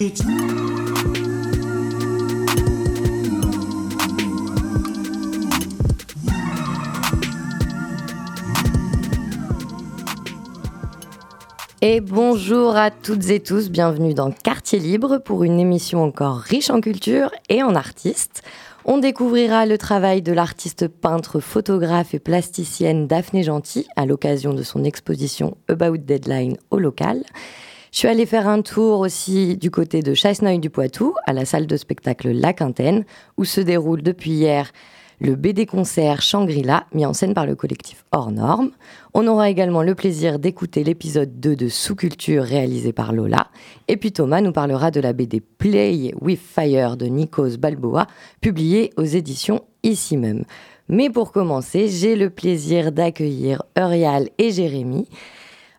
Et bonjour à toutes et tous, bienvenue dans Quartier Libre pour une émission encore riche en culture et en artistes. On découvrira le travail de l'artiste peintre, photographe et plasticienne Daphné Gentil à l'occasion de son exposition About Deadline au local. Je suis allée faire un tour aussi du côté de Chasseneuil du Poitou, à la salle de spectacle La Quintaine, où se déroule depuis hier le BD concert Shangri-La, mis en scène par le collectif Hors Normes. On aura également le plaisir d'écouter l'épisode 2 de Sous-Culture réalisé par Lola. Et puis Thomas nous parlera de la BD Play with Fire de Nikos Balboa, publiée aux éditions ici même. Mais pour commencer, j'ai le plaisir d'accueillir Eurial et Jérémy.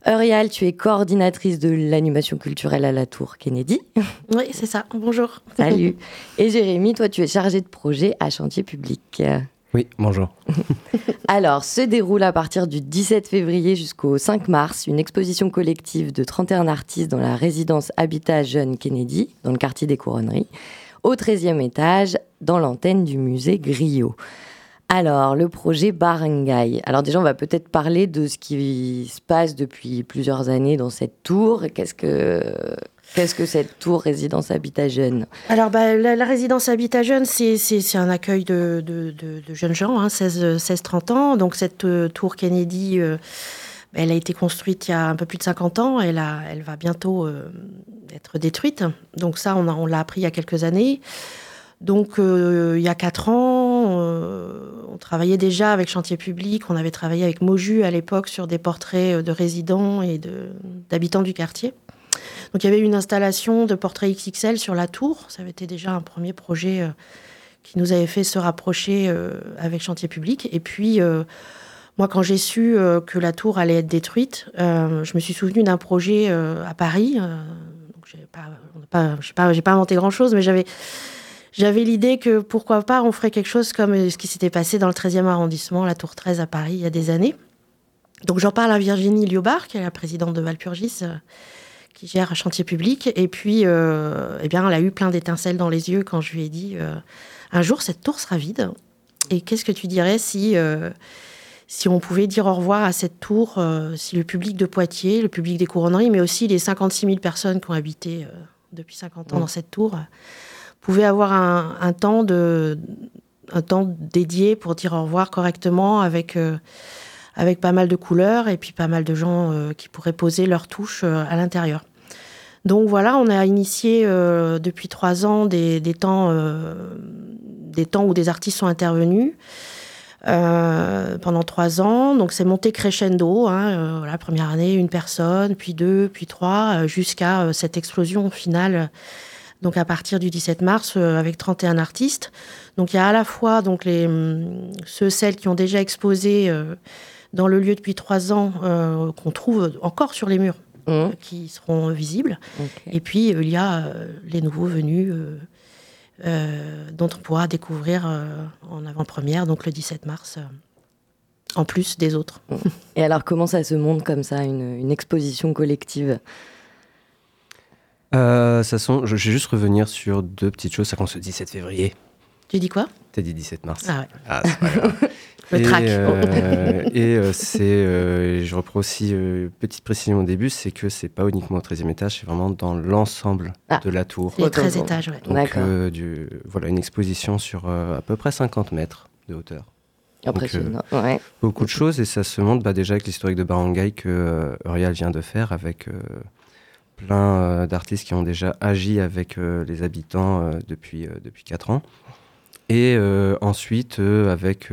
Eurial, tu es coordinatrice de l'animation culturelle à la Tour Kennedy. Oui, c'est ça. Bonjour. Salut. Et Jérémy, toi, tu es chargé de projet à Chantier Public. Oui, bonjour. Alors, se déroule à partir du 17 février jusqu'au 5 mars une exposition collective de 31 artistes dans la résidence Habitat Jeune Kennedy, dans le quartier des Couronneries, au 13e étage, dans l'antenne du musée Griot. Alors, le projet Barangay. Alors déjà, on va peut-être parler de ce qui se passe depuis plusieurs années dans cette tour. Qu'est-ce que que cette tour résidence habitat jeune? Alors, bah, la, résidence habitat jeune, c'est un accueil de, jeunes gens, hein, 16-30 ans. Donc, cette euh, tour Kennedy, euh, elle a été construite il y a un peu plus de 50 ans. Elle, elle va bientôt euh, être détruite. Donc, ça, on, l'a appris il y a quelques années. Donc, il y a 4 ans, travaillait déjà avec Chantier Public, on avait travaillé avec Moju à l'époque sur des portraits euh, de résidents et d'habitants du quartier. Donc il y avait une installation de portraits XXL sur la tour. Ça avait été déjà un premier projet euh, qui nous avait fait se rapprocher euh, avec Chantier Public. Et puis, moi, quand j'ai su que la tour allait être détruite, je me suis souvenu d'un projet à Paris. donc, j'ai pas, pas, pas inventé grand-chose, mais j'avais j'avais l'idée que pourquoi pas on ferait quelque chose comme ce qui s'était passé dans le 13e arrondissement, la Tour 13 à Paris, il y a des années. Donc j'en parle à Virginie Liobar, qui est la présidente de Valpurgis, euh, qui gère un chantier public. Et puis, euh, eh bien, elle a eu plein d'étincelles dans les yeux quand je lui ai dit euh, un jour cette tour sera vide. Et qu'est-ce que tu dirais si si on pouvait dire au revoir à cette tour, si le public de Poitiers, le public des couronneries, mais aussi les 56 000 personnes qui ont habité depuis 50 ans dans cette tour, pouvait avoir un, temps de un temps dédié pour dire au revoir correctement avec euh, avec pas mal de couleurs et puis pas mal de gens euh, qui pourraient poser leur touche euh, à l'intérieur. Donc voilà, on a initié depuis trois ans des, des temps des temps où des artistes sont intervenus. pendant trois ans. Donc c'est monté crescendo. Hein, voilà, première année, une personne, puis deux, puis trois, jusqu'à cette explosion finale donc à partir du 17 mars euh, avec 31 artistes. Donc il y a à la fois donc les hum, ceux celles qui ont déjà exposé euh, dans le lieu depuis trois ans euh, qu'on trouve encore sur les murs mmh. qui seront visibles. Et puis il y a les nouveaux venus dont on pourra découvrir en avant-première donc le 17 mars. en plus des autres. Mmh. Et alors, comment ça se monte comme ça, une exposition collective? Euh, ça sont, je, vais juste revenir sur deux petites choses. Ça commence le 17 février. Tu dis quoi? T'as dit 17 mars. Ah ouais. Ah, c'est pas grave. le et, trac. Euh, et euh, c'est, je reprends aussi petite précision au début, c'est que c'est pas uniquement au 13e étage, c'est vraiment dans l'ensemble ah, de la tour. C'est 13 étages, ouais. Donc du, voilà une exposition sur à peu près 50 mètres de hauteur. Impressionnant. ouais. Beaucoup de choses et ça se montre bah, déjà avec l'historique de Barangay que Uriel vient de faire avec plein euh, d'artistes qui ont déjà agi avec euh, les habitants euh, depuis, depuis 4 ans. Et ensuite, avec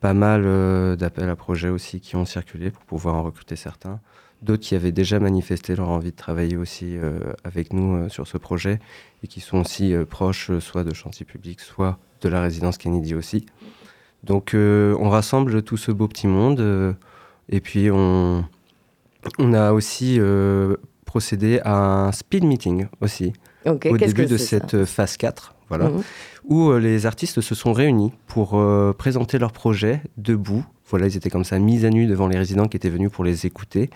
pas mal d'appels à projets aussi qui ont circulé pour pouvoir en recruter certains. D'autres qui avaient déjà manifesté leur envie de travailler aussi avec nous sur ce projet et qui sont aussi proches soit de chantier public, soit de la résidence Kennedy aussi. Donc on rassemble tout ce beau petit monde et puis on, on a aussi procédé à un speed meeting aussi, au début de cette phase 4, voilà, Mhm. où euh, les artistes se sont réunis pour euh, présenter leur projet debout. Voilà, ils étaient comme ça mis à nu devant les résidents qui étaient venus pour les écouter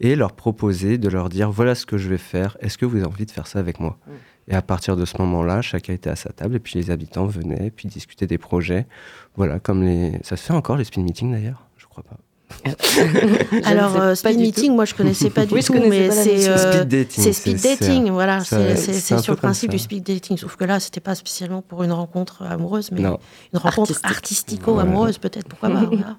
et leur proposer de leur dire voilà ce que je vais faire, est-ce que vous avez envie de faire ça avec moi Mhm. Et à partir de ce moment-là, chacun était à sa table et puis les habitants venaient puis discutaient des projets. Voilà, comme les. Ça se fait encore les speed meetings d'ailleurs? Je crois pas. Alors, euh, speed meeting, moi je connaissais pas du Oui, tout, mais la c'est euh, speed dating. c'est speed c'est- dating, voilà. C'est- sur le principe du speed dating, sauf que là, c'était pas spécialement pour une rencontre amoureuse, mais Non, une rencontre artistico-amoureuse, peut-être, pourquoi pas. voilà.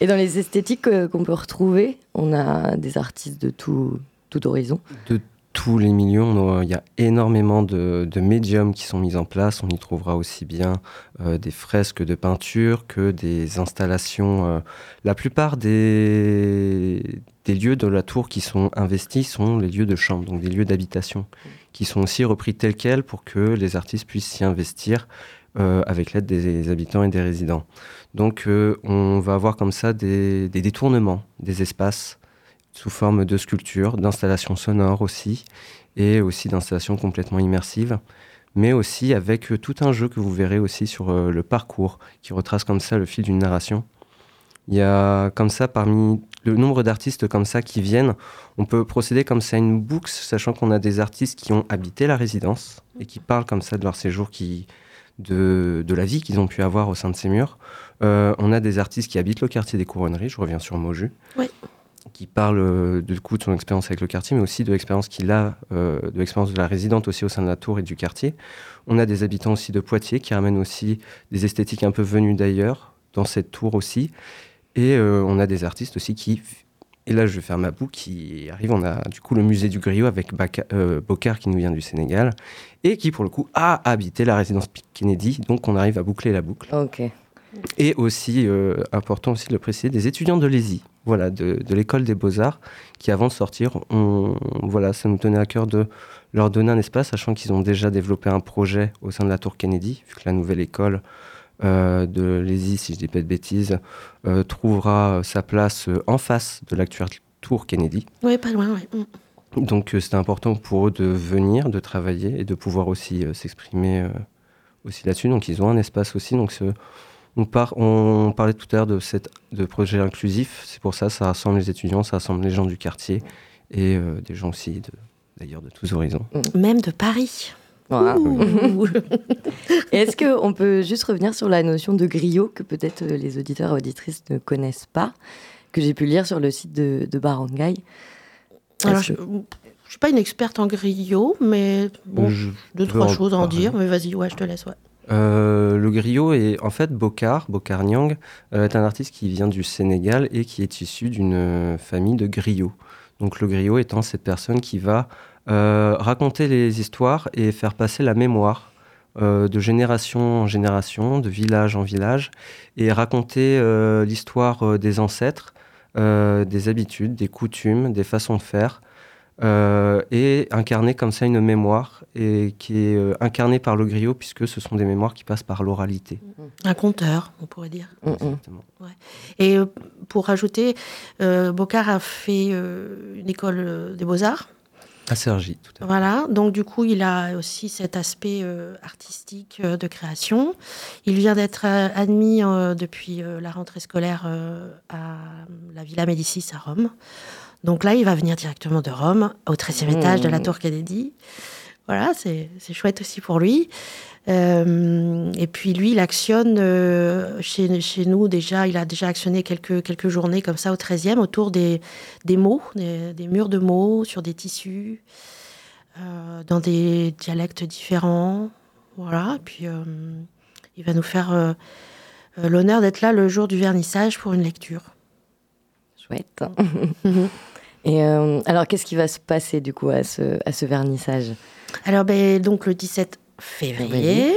Et dans les esthétiques euh, qu'on peut retrouver, on a des artistes de tout, tout horizon. de tous les milieux, on a- il y a énormément de, médiums qui sont mis en place. On y trouvera aussi bien euh, des fresques de peinture que des installations. euh, la plupart des, lieux de la tour qui sont investis sont les lieux de chambre, donc des lieux d'habitation, qui sont aussi repris tels quels pour que les artistes puissent s'y investir euh, avec l'aide des habitants et des résidents. Donc on va avoir comme ça des détournements des espaces sous forme de sculptures, d'installations sonores aussi, et aussi d'installations complètement immersives, mais aussi avec euh, tout un jeu que vous verrez aussi sur euh, le parcours, qui retrace comme ça le fil d'une narration. Il y a comme ça, parmi le nombre d'artistes comme ça qui viennent, on peut procéder comme ça à une boucle, sachant qu'on a des artistes qui ont habité la résidence et qui parlent comme ça de leur séjour, qui, de, de la vie qu'ils ont pu avoir au sein de ces murs. Euh, on a des artistes qui habitent le quartier des Couronneries, je reviens sur Moju, Oui. Qui parle euh, du coup de son expérience avec le quartier, mais aussi de l'expérience qu'il a, euh, de l'expérience de la résidente aussi au sein de la tour et du quartier. On a des habitants aussi de Poitiers qui ramènent aussi des esthétiques un peu venues d'ailleurs dans cette tour aussi. Et euh, on a des artistes aussi qui, et là je vais faire ma boucle, qui arrive. On a du coup le musée du griot avec euh, Bokar qui nous vient du Sénégal et qui pour le coup a habité la résidence Kennedy. Donc on arrive à boucler la boucle. Ok. Et aussi, important aussi de le préciser, des étudiants de l'ESI, voilà, de, de l'école des beaux-arts, qui avant de sortir, on, voilà, ça nous tenait à cœur de leur donner un espace, sachant qu'ils ont déjà développé un projet au sein de la Tour Kennedy, vu que la nouvelle école euh, de l'ESI, si je dis pas de bêtises, euh, trouvera sa place euh, en face de l'actuelle Tour Kennedy. Oui, pas loin, oui. Mm. Donc c'était important pour eux de venir, de travailler et de pouvoir aussi s'exprimer aussi là-dessus. Donc ils ont un espace aussi. Donc ce- on, part, on parlait tout à l'heure de, cette, de projet inclusif. C'est pour ça ça rassemble les étudiants, ça rassemble les gens du quartier et euh, des gens aussi de- d'ailleurs de tous horizons. Même de Paris. Voilà. Est-ce qu'on peut juste revenir sur la notion de griot que peut-être euh, les auditeurs et auditrices ne connaissent pas, que j'ai pu lire sur le site de, de Barangay? Alors, je ne suis pas une experte en griot, mais bon, Je deux, trois choses à en parler. dire. Mais vas-y, ouais, je te laisse. Ouais. Euh, le griot est en fait Bokar, Bokar Nyang, euh, est un artiste qui vient du Sénégal et qui est issu d'une famille de griots. Donc le griot étant cette personne qui va euh, raconter les histoires et faire passer la mémoire de génération en génération, de village en village, et raconter l'histoire des ancêtres, des habitudes, des coutumes, des façons de faire, euh, et incarner comme ça une mémoire et qui est euh, incarnée par le griot puisque ce sont des mémoires qui passent par l'oralité. Un conteur, on pourrait dire. Mm, mm. Exactement. Et euh, pour rajouter, euh, Bocard a fait euh, une école des beaux-arts. À Sergi, tout à fait. Voilà, donc du coup, il a aussi cet aspect euh, artistique euh, de création. Il vient d'être euh, admis euh, depuis euh, la rentrée scolaire euh, à la Villa Médicis à Rome. Donc là, il va venir directement de Rome, au 13e Mmh. étage de la Tour Kennedy. Voilà, c'est chouette aussi pour lui. Euh, et puis lui, il actionne euh, chez, chez nous déjà, il a déjà actionné quelques, quelques journées comme ça au 13e autour des, des mots, des, des murs de mots sur des tissus, euh, dans des dialectes différents. Voilà, et puis il va nous faire l'honneur d'être là le jour du vernissage pour une lecture. Chouette. Et euh, alors, qu'est-ce qui va se passer du coup à ce, à ce vernissage? Alors, ben, donc le 17 février,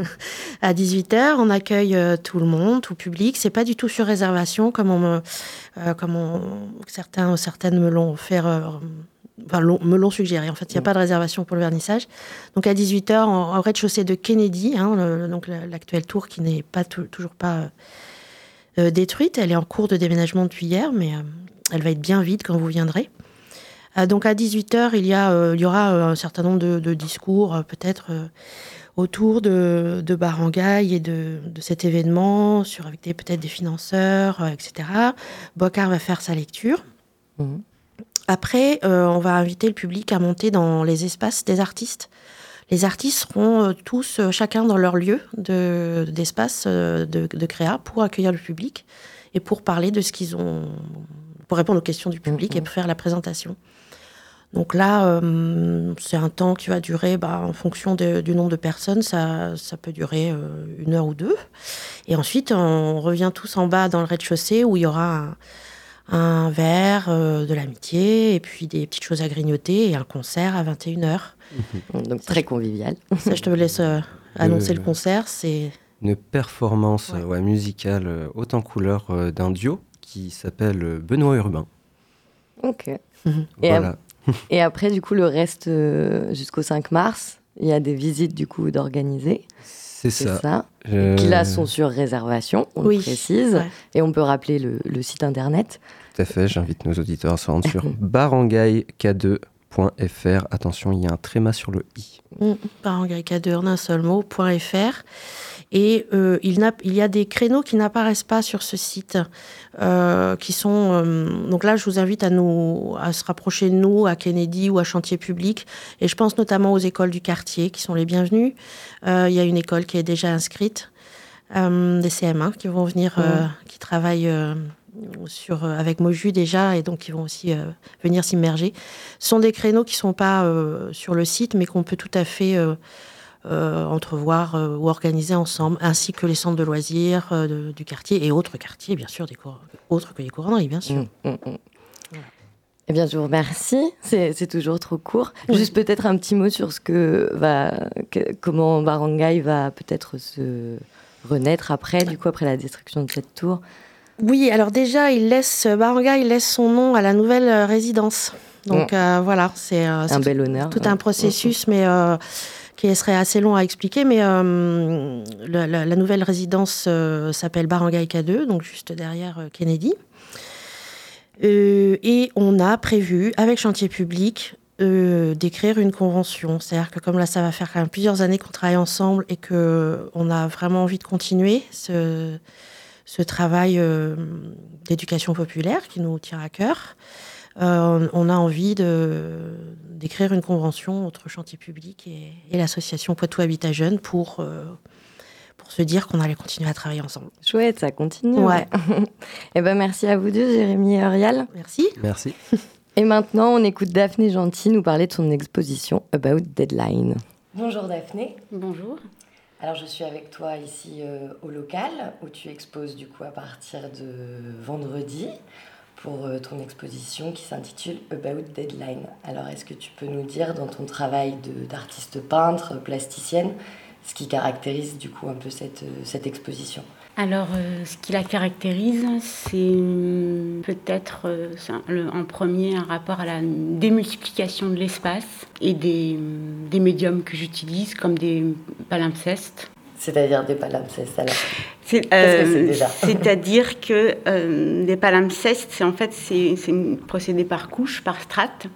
à 18h, on accueille euh, tout le monde, tout public. C'est pas du tout sur réservation, comme, on me, euh, comme on- certains ou certaines me l'ont fait. Enfin, l'ont- me l'ont suggéré. En fait, il n'y a Mm. pas de réservation pour le vernissage. Donc, à 18h, en, en rez-de-chaussée de Kennedy, hein, le- donc la- l'actuelle tour qui n'est pas tou- toujours pas euh, euh, détruite. Elle est en cours de déménagement depuis hier, mais euh, elle va être bien vide quand vous viendrez. donc à 18h, il, y a, il y aura un certain nombre de, discours, peut-être autour de, de Barangay et de, cet événement, sur, avec peut-être des financeurs, etc. Bocard va faire sa lecture. Mmh. Après, on va inviter le public à monter dans les espaces des artistes. Les artistes seront tous, chacun dans leur lieu d'espace de, de, créa pour accueillir le public et pour parler de ce qu'ils ont, pour répondre aux questions du public et pour faire la présentation. Donc là, euh, c'est un temps qui va durer, bah, en fonction du nombre de personnes, ça, ça peut durer euh, une heure ou deux. Et ensuite, on revient tous en bas dans le rez-de-chaussée où il y aura un, verre, euh, de l'amitié, et puis des petites choses à grignoter et un concert à 21h. Donc très convivial. Ça, je te laisse annoncer le concert. C'est une performance ouais. musicale haute en couleur d'un duo qui s'appelle Benoît Urbain. Ok. voilà. Et après, du coup, le reste euh, jusqu'au 5 mars, il y a des visites du coup d'organiser. C'est ça. ça. Qui là sont sur réservation, on le précise. Et on peut rappeler le, site internet. Tout à fait, j'invite nos auditeurs à se rendre sur barangayk2.fr. Attention, il y a un tréma sur le i. Mmh, barangayk2 en un seul mot.fr. Et euh, il, y a des créneaux qui n'apparaissent pas sur ce site, euh, qui sont... Euh, donc là, je vous invite à, nous, à se rapprocher de nous, à Kennedy ou à Chantier Public. Et je pense notamment aux écoles du quartier, qui sont les bienvenues. Il y a une école qui est déjà inscrite, des CM1 qui vont venir, qui travaillent... Sur, avec Moju déjà, et donc ils vont aussi venir s'immerger. Ce sont des créneaux qui ne sont pas sur le site, mais qu'on peut tout à fait euh, entrevoir euh, ou organiser ensemble, ainsi que les centres de loisirs euh, du quartier et autres quartiers, bien sûr, des autres que les couronneries, bien sûr. Mmh, mmh, mmh. Eh bien, je vous remercie. C'est toujours trop court. Juste peut-être un petit mot sur ce que va, comment Barangay va peut-être se renaître après, du coup, après la destruction de cette tour. Oui, alors déjà, il laisse Barangay il laisse son nom à la nouvelle résidence. Donc voilà, c'est un bel honneur. Tout un processus, mais qui serait assez long à expliquer, mais euh, la, nouvelle résidence euh, s'appelle Barangay K2, donc juste derrière euh, Kennedy. et on a prévu, avec Chantier Public, d'écrire une convention. C'est-à-dire que comme là, ça va faire quand même plusieurs années qu'on travaille ensemble et qu'on a vraiment envie de continuer ce, ce travail d'éducation populaire qui nous tient à cœur. Euh, on a envie d'écrire une convention entre Chantier Public et, l'association Poitou Habitat Jeune pour, euh, pour se dire qu'on allait continuer à travailler ensemble. Chouette, ça continue. Ouais. et eh ben merci à vous deux, Jérémy et Ariel. Merci. Merci. Et maintenant, on écoute Daphné Gentil nous parler de son exposition About Deadline. Bonjour Daphné. Bonjour. Alors je suis avec toi ici euh, au local où tu exposes du coup à partir de vendredi pour euh, ton exposition qui s'intitule About Deadline. Alors, est-ce que tu peux nous dire dans ton travail d'artiste peintre, plasticienne, ce qui caractérise du coup un peu cette, euh, cette exposition? Alors, euh, ce qui la caractérise, c'est peut-être en premier un rapport à la démultiplication de l'espace et des, des médiums que j'utilise, comme des palimpsestes. C'est-à-dire des palimpsestes alors euh, C'est-à-dire que euh, les palimpsestes, c'est en fait c'est un procédé par couche, par strate.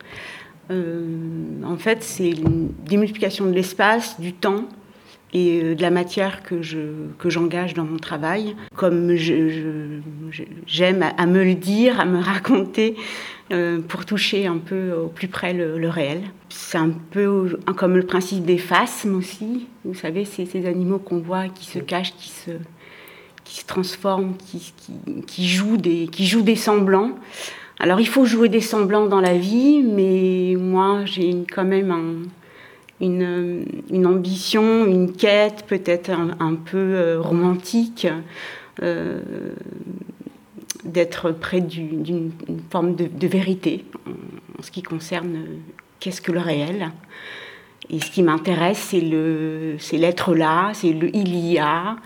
Euh, en fait, c'est une démultiplication de l'espace, du temps et euh, de la matière que je que j'engage dans mon travail, comme j'aime je, à, me le dire, à me raconter, euh, pour toucher un peu au plus près le, réel. C'est un peu comme le principe des phasmes aussi. Vous savez, c'est ces animaux qu'on voit qui se cachent, qui se qui se transforment, qui, qui, qui, jouent des, qui jouent des semblants. Alors il faut jouer des semblants dans la vie, mais moi j'ai quand même un, une, une, ambition, une quête peut-être un, peu euh, romantique, euh, d'être près d'une forme de, vérité en, ce qui concerne euh, qu'est-ce que le réel. Et ce qui m'intéresse, c'est l'être là, c'est le il y a,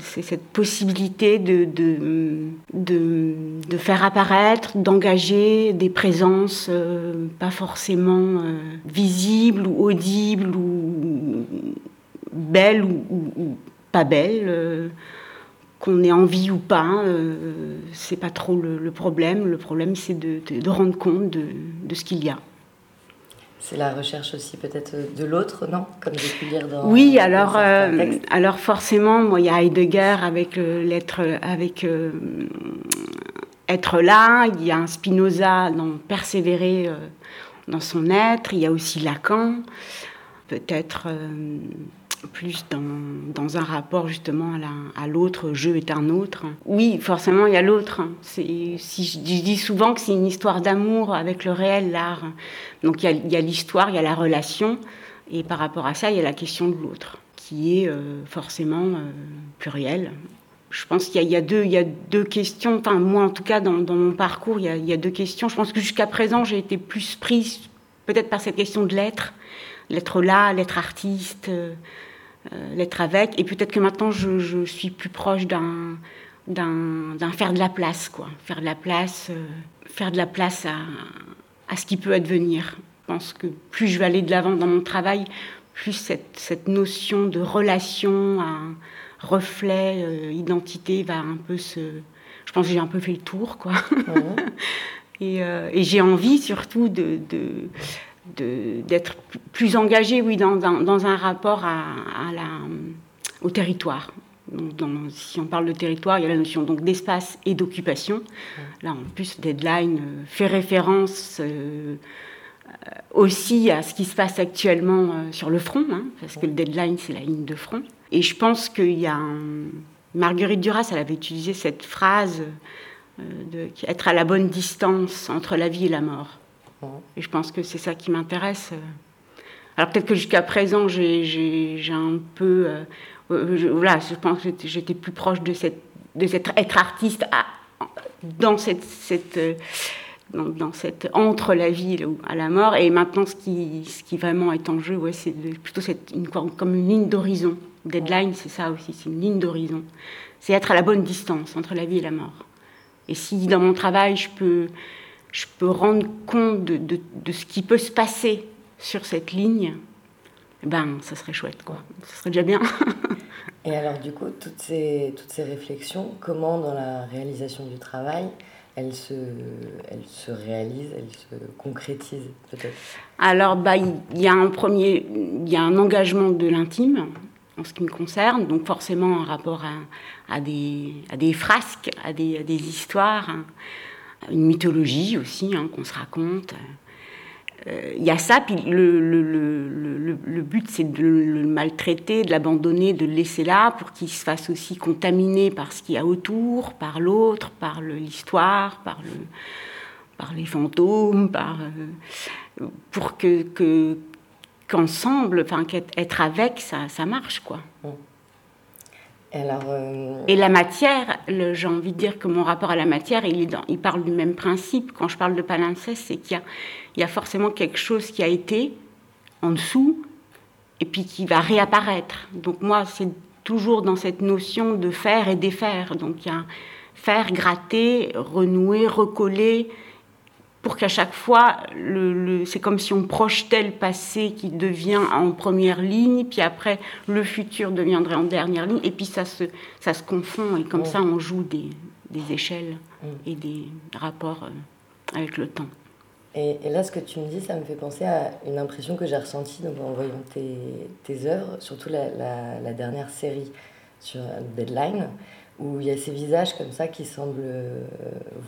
c'est cette possibilité de, faire apparaître, d'engager des présences euh, pas forcément euh, visibles ou audibles ou belles ou, pas belles, euh, qu'on ait envie ou pas, c'est pas trop le, problème. Le problème, c'est de, rendre compte de, ce qu'il y a. C'est la recherche aussi peut-être de l'autre, non? Comme j'ai pu lire dans. Oui, alors, euh, alors forcément, moi, il y a Heidegger avec l'être, avec euh, être là. Il y a un Spinoza dans persévérer dans son être. Il y a aussi Lacan, peut-être plus dans, un rapport justement à l'autre, je est un autre. Oui, forcément, il y a l'autre. Si je, dis souvent que c'est une histoire d'amour avec le réel, l'art. Donc il y a l'histoire, il y a la relation, et par rapport à ça, il y a la question de l'autre, qui est euh, forcément euh, plurielle. Je pense qu'il y, a deux, questions, enfin moi en tout cas dans, mon parcours, il y, a, deux questions. Je pense que jusqu'à présent, j'ai été plus prise peut-être par cette question de l'être, l'être là, l'être artiste. Euh, l'être avec. Et peut-être que maintenant, je, suis plus proche d'un, d'un, faire de la place, quoi. Faire de la place, euh, faire de la place à, à ce qui peut advenir. Je pense que plus je vais aller de l'avant dans mon travail, plus cette, cette notion de relation, un reflet, euh, identité va un peu se. Je pense que j'ai un peu fait le tour, quoi. et, et, j'ai envie surtout de, de d'être plus engagé, oui, dans, dans, un rapport à, la, au territoire. Donc, si on parle de territoire, il y a la notion donc d'espace et d'occupation. Là, en plus, Deadline euh, fait référence euh, aussi à ce qui se passe actuellement euh, sur le front, hein, parce que le Deadline, c'est la ligne de front. Et je pense qu'il y a Marguerite Duras, elle avait utilisé cette phrase de être à la bonne distance entre la vie et la mort. Et je pense que c'est ça qui m'intéresse. Alors peut-être que jusqu'à présent, j'ai un peu... Euh, euh, voilà, je pense que j'étais plus proche de, cette, être artiste dans cette... euh, entre la vie à la mort. Et maintenant, ce qui, vraiment est en jeu, ouais, c'est plutôt cette, comme une ligne d'horizon. Deadline, c'est ça aussi, c'est une ligne d'horizon. C'est être à la bonne distance entre la vie et la mort. Et si dans mon travail, je peux, je peux rendre compte de, de, ce qui peut se passer sur cette ligne, ben, ça serait chouette, quoi. Ça serait déjà bien. Et alors, du coup, toutes ces, toutes ces réflexions, comment dans la réalisation du travail, elles se, elles se réalisent, elles se concrétisent, peut-être? Alors, bah, il y a un premier, il y a un engagement de l'intime, en ce qui me concerne, donc forcément un rapport à, à, des, à des frasques, à des, à des histoires. Hein une mythologie aussi hein, qu'on se raconte. Euh, il y a ça, puis le, but c'est de le maltraiter, de l'abandonner, de le laisser là pour qu'il se fasse aussi contaminer par ce qu'il y a autour, par l'autre, par l'histoire, par, le, par les fantômes, euh, pour que, que qu'ensemble, enfin qu'être avec, ça, ça marche quoi. Euh, Et la matière, j'ai envie de dire que mon rapport à la matière, il parle du même principe. Quand je parle de palimpseste, c'est qu'il y, y a, forcément quelque chose qui a été en dessous et puis qui va réapparaître. Donc moi, c'est toujours dans cette notion de faire et défaire. Donc il y a faire, gratter, renouer, recoller, pour qu'à chaque fois, le, c'est comme si on projetait le passé qui devient en première ligne, puis après le futur deviendrait en dernière ligne, et puis ça se, ça se confond, et comme ça on joue des, des échelles et des rapports euh, avec le temps. Et, là, ce que tu me dis, ça me fait penser à une impression que j'ai ressentie en voyant tes, tes œuvres, surtout la, la, la dernière série sur Deadline où il y a ces visages comme ça qui semblent euh,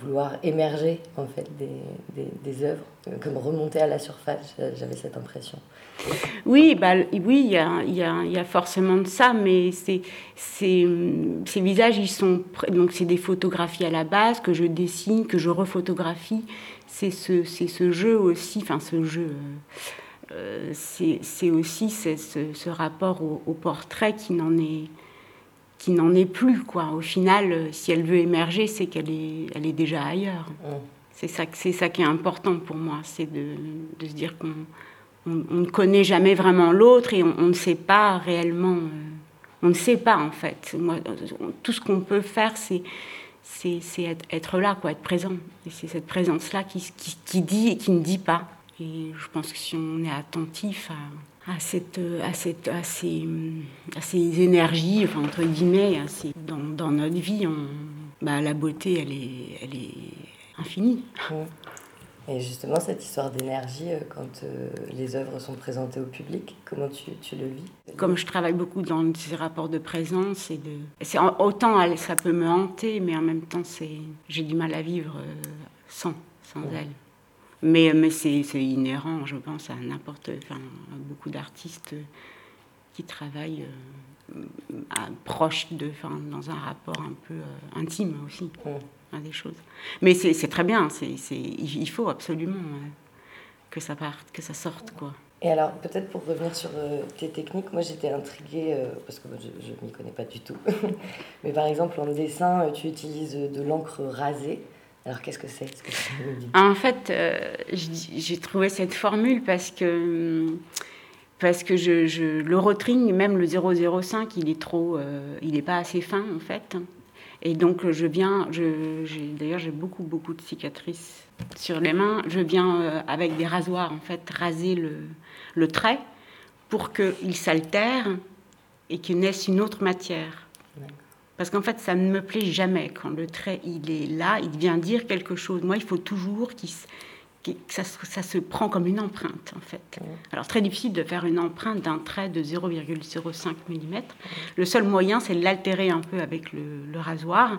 vouloir émerger en fait des, des, œuvres, comme remonter à la surface, j'avais cette impression. Oui, bah, oui, il y a, y, y a, forcément de ça, mais c'est, c'est, ces visages, ils sont donc c'est des photographies à la base que je dessine, que je rephotographie. C'est ce, c'est ce jeu aussi, enfin ce jeu. Euh, c'est, aussi ce, ce, rapport au, au portrait qui n'en est qui n'en est plus. Quoi. Au final, euh, si elle veut émerger, c'est qu'elle est, elle est déjà ailleurs. C'est ça, c'est ça qui est important pour moi, c'est de, de se dire qu'on on, ne connaît jamais vraiment l'autre et on, ne sait pas réellement. Euh, on ne sait pas en fait. Moi, tout ce qu'on peut faire, c'est c'est être, être, là, quoi, être présent. Et c'est cette présence-là qui, qui, qui, dit et qui ne dit pas. Et je pense que si on est attentif à, cette, à, cette, à, ces, à ces énergies, enfin, entre guillemets, dans, dans, notre vie, on, bah, la beauté, elle est, elle est infinie. Et justement, cette histoire d'énergie, euh, quand euh, les œuvres sont présentées au public, comment tu, tu, le vis? Comme je travaille beaucoup dans ces rapports de présence, et de... c'est autant ça peut me hanter, mais en même temps, j'ai du mal à vivre euh, sans, sans elle. Mais, mais c'est inhérent, je pense, à n'importe, enfin, à beaucoup d'artistes qui travaillent à, proche de, enfin, dans un rapport un peu intime aussi des choses. Mais c'est très bien, c'est il faut absolument euh, que ça parte, que ça sorte. quoi. Et alors, peut-être pour revenir sur euh, tes techniques, moi j'étais intriguée, euh, parce que je ne m'y connais pas du tout, mais par exemple en dessin, tu utilises de l'encre rasée. Alors qu'est-ce que c'est En fait, j'ai trouvé cette formule parce que, parce que je, je, le rotring, même le 005, il est trop, il n'est pas assez fin en fait. Et donc, je viens, d'ailleurs, j'ai beaucoup, beaucoup de cicatrices sur les mains. Je viens euh, avec des rasoirs, en fait, raser le, le trait pour qu'il s'altère et qu'il naisse une autre matière. Parce qu'en fait, ça ne me plaît jamais quand le trait, il est là, il vient dire quelque chose. Moi, il faut toujours qu'il ça, ça, se prend comme une empreinte en fait. Alors très difficile de faire une empreinte d'un trait de 0,05 mm. Le seul moyen c'est de l'altérer un peu avec le, rasoir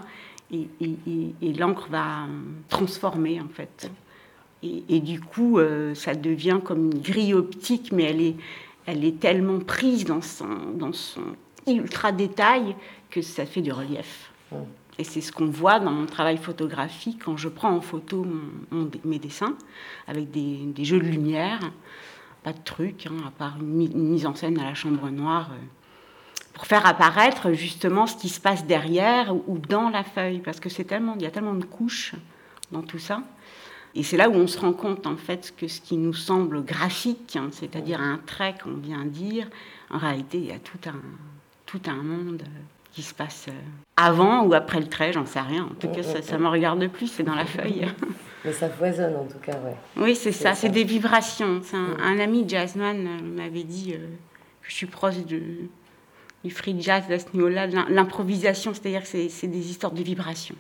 et, l'encre va transformer en fait. Et, du coup ça devient comme une grille optique mais elle est, elle est tellement prise dans son, dans son ultra détail que ça fait du relief. Et c'est ce qu'on voit dans mon travail photographique quand je prends en photo mes dessins avec des, jeux de lumière, pas de trucs, hein, à part une, mise en scène à la chambre noire, euh, pour faire apparaître justement ce qui se passe derrière ou, dans la feuille, parce que c'est tellement, il y a tellement de couches dans tout ça. Et c'est là où on se rend compte en fait que ce qui nous semble graphique, hein, c'est-à-dire un trait qu'on vient dire, en réalité il y a tout un, tout un monde euh, qui se passe euh, avant ou après le trait, j'en sais rien. En tout cas, ça ne me regarde plus, c'est dans la feuille. Mais ça foisonne en tout cas, ouais. Oui, c'est ça, c'est des vibrations. Un, ami jazzman euh, m'avait dit euh, que je suis proche de, du free jazz à ce niveau-là, l'improvisation, c'est-à-dire que c'est des histoires de vibrations.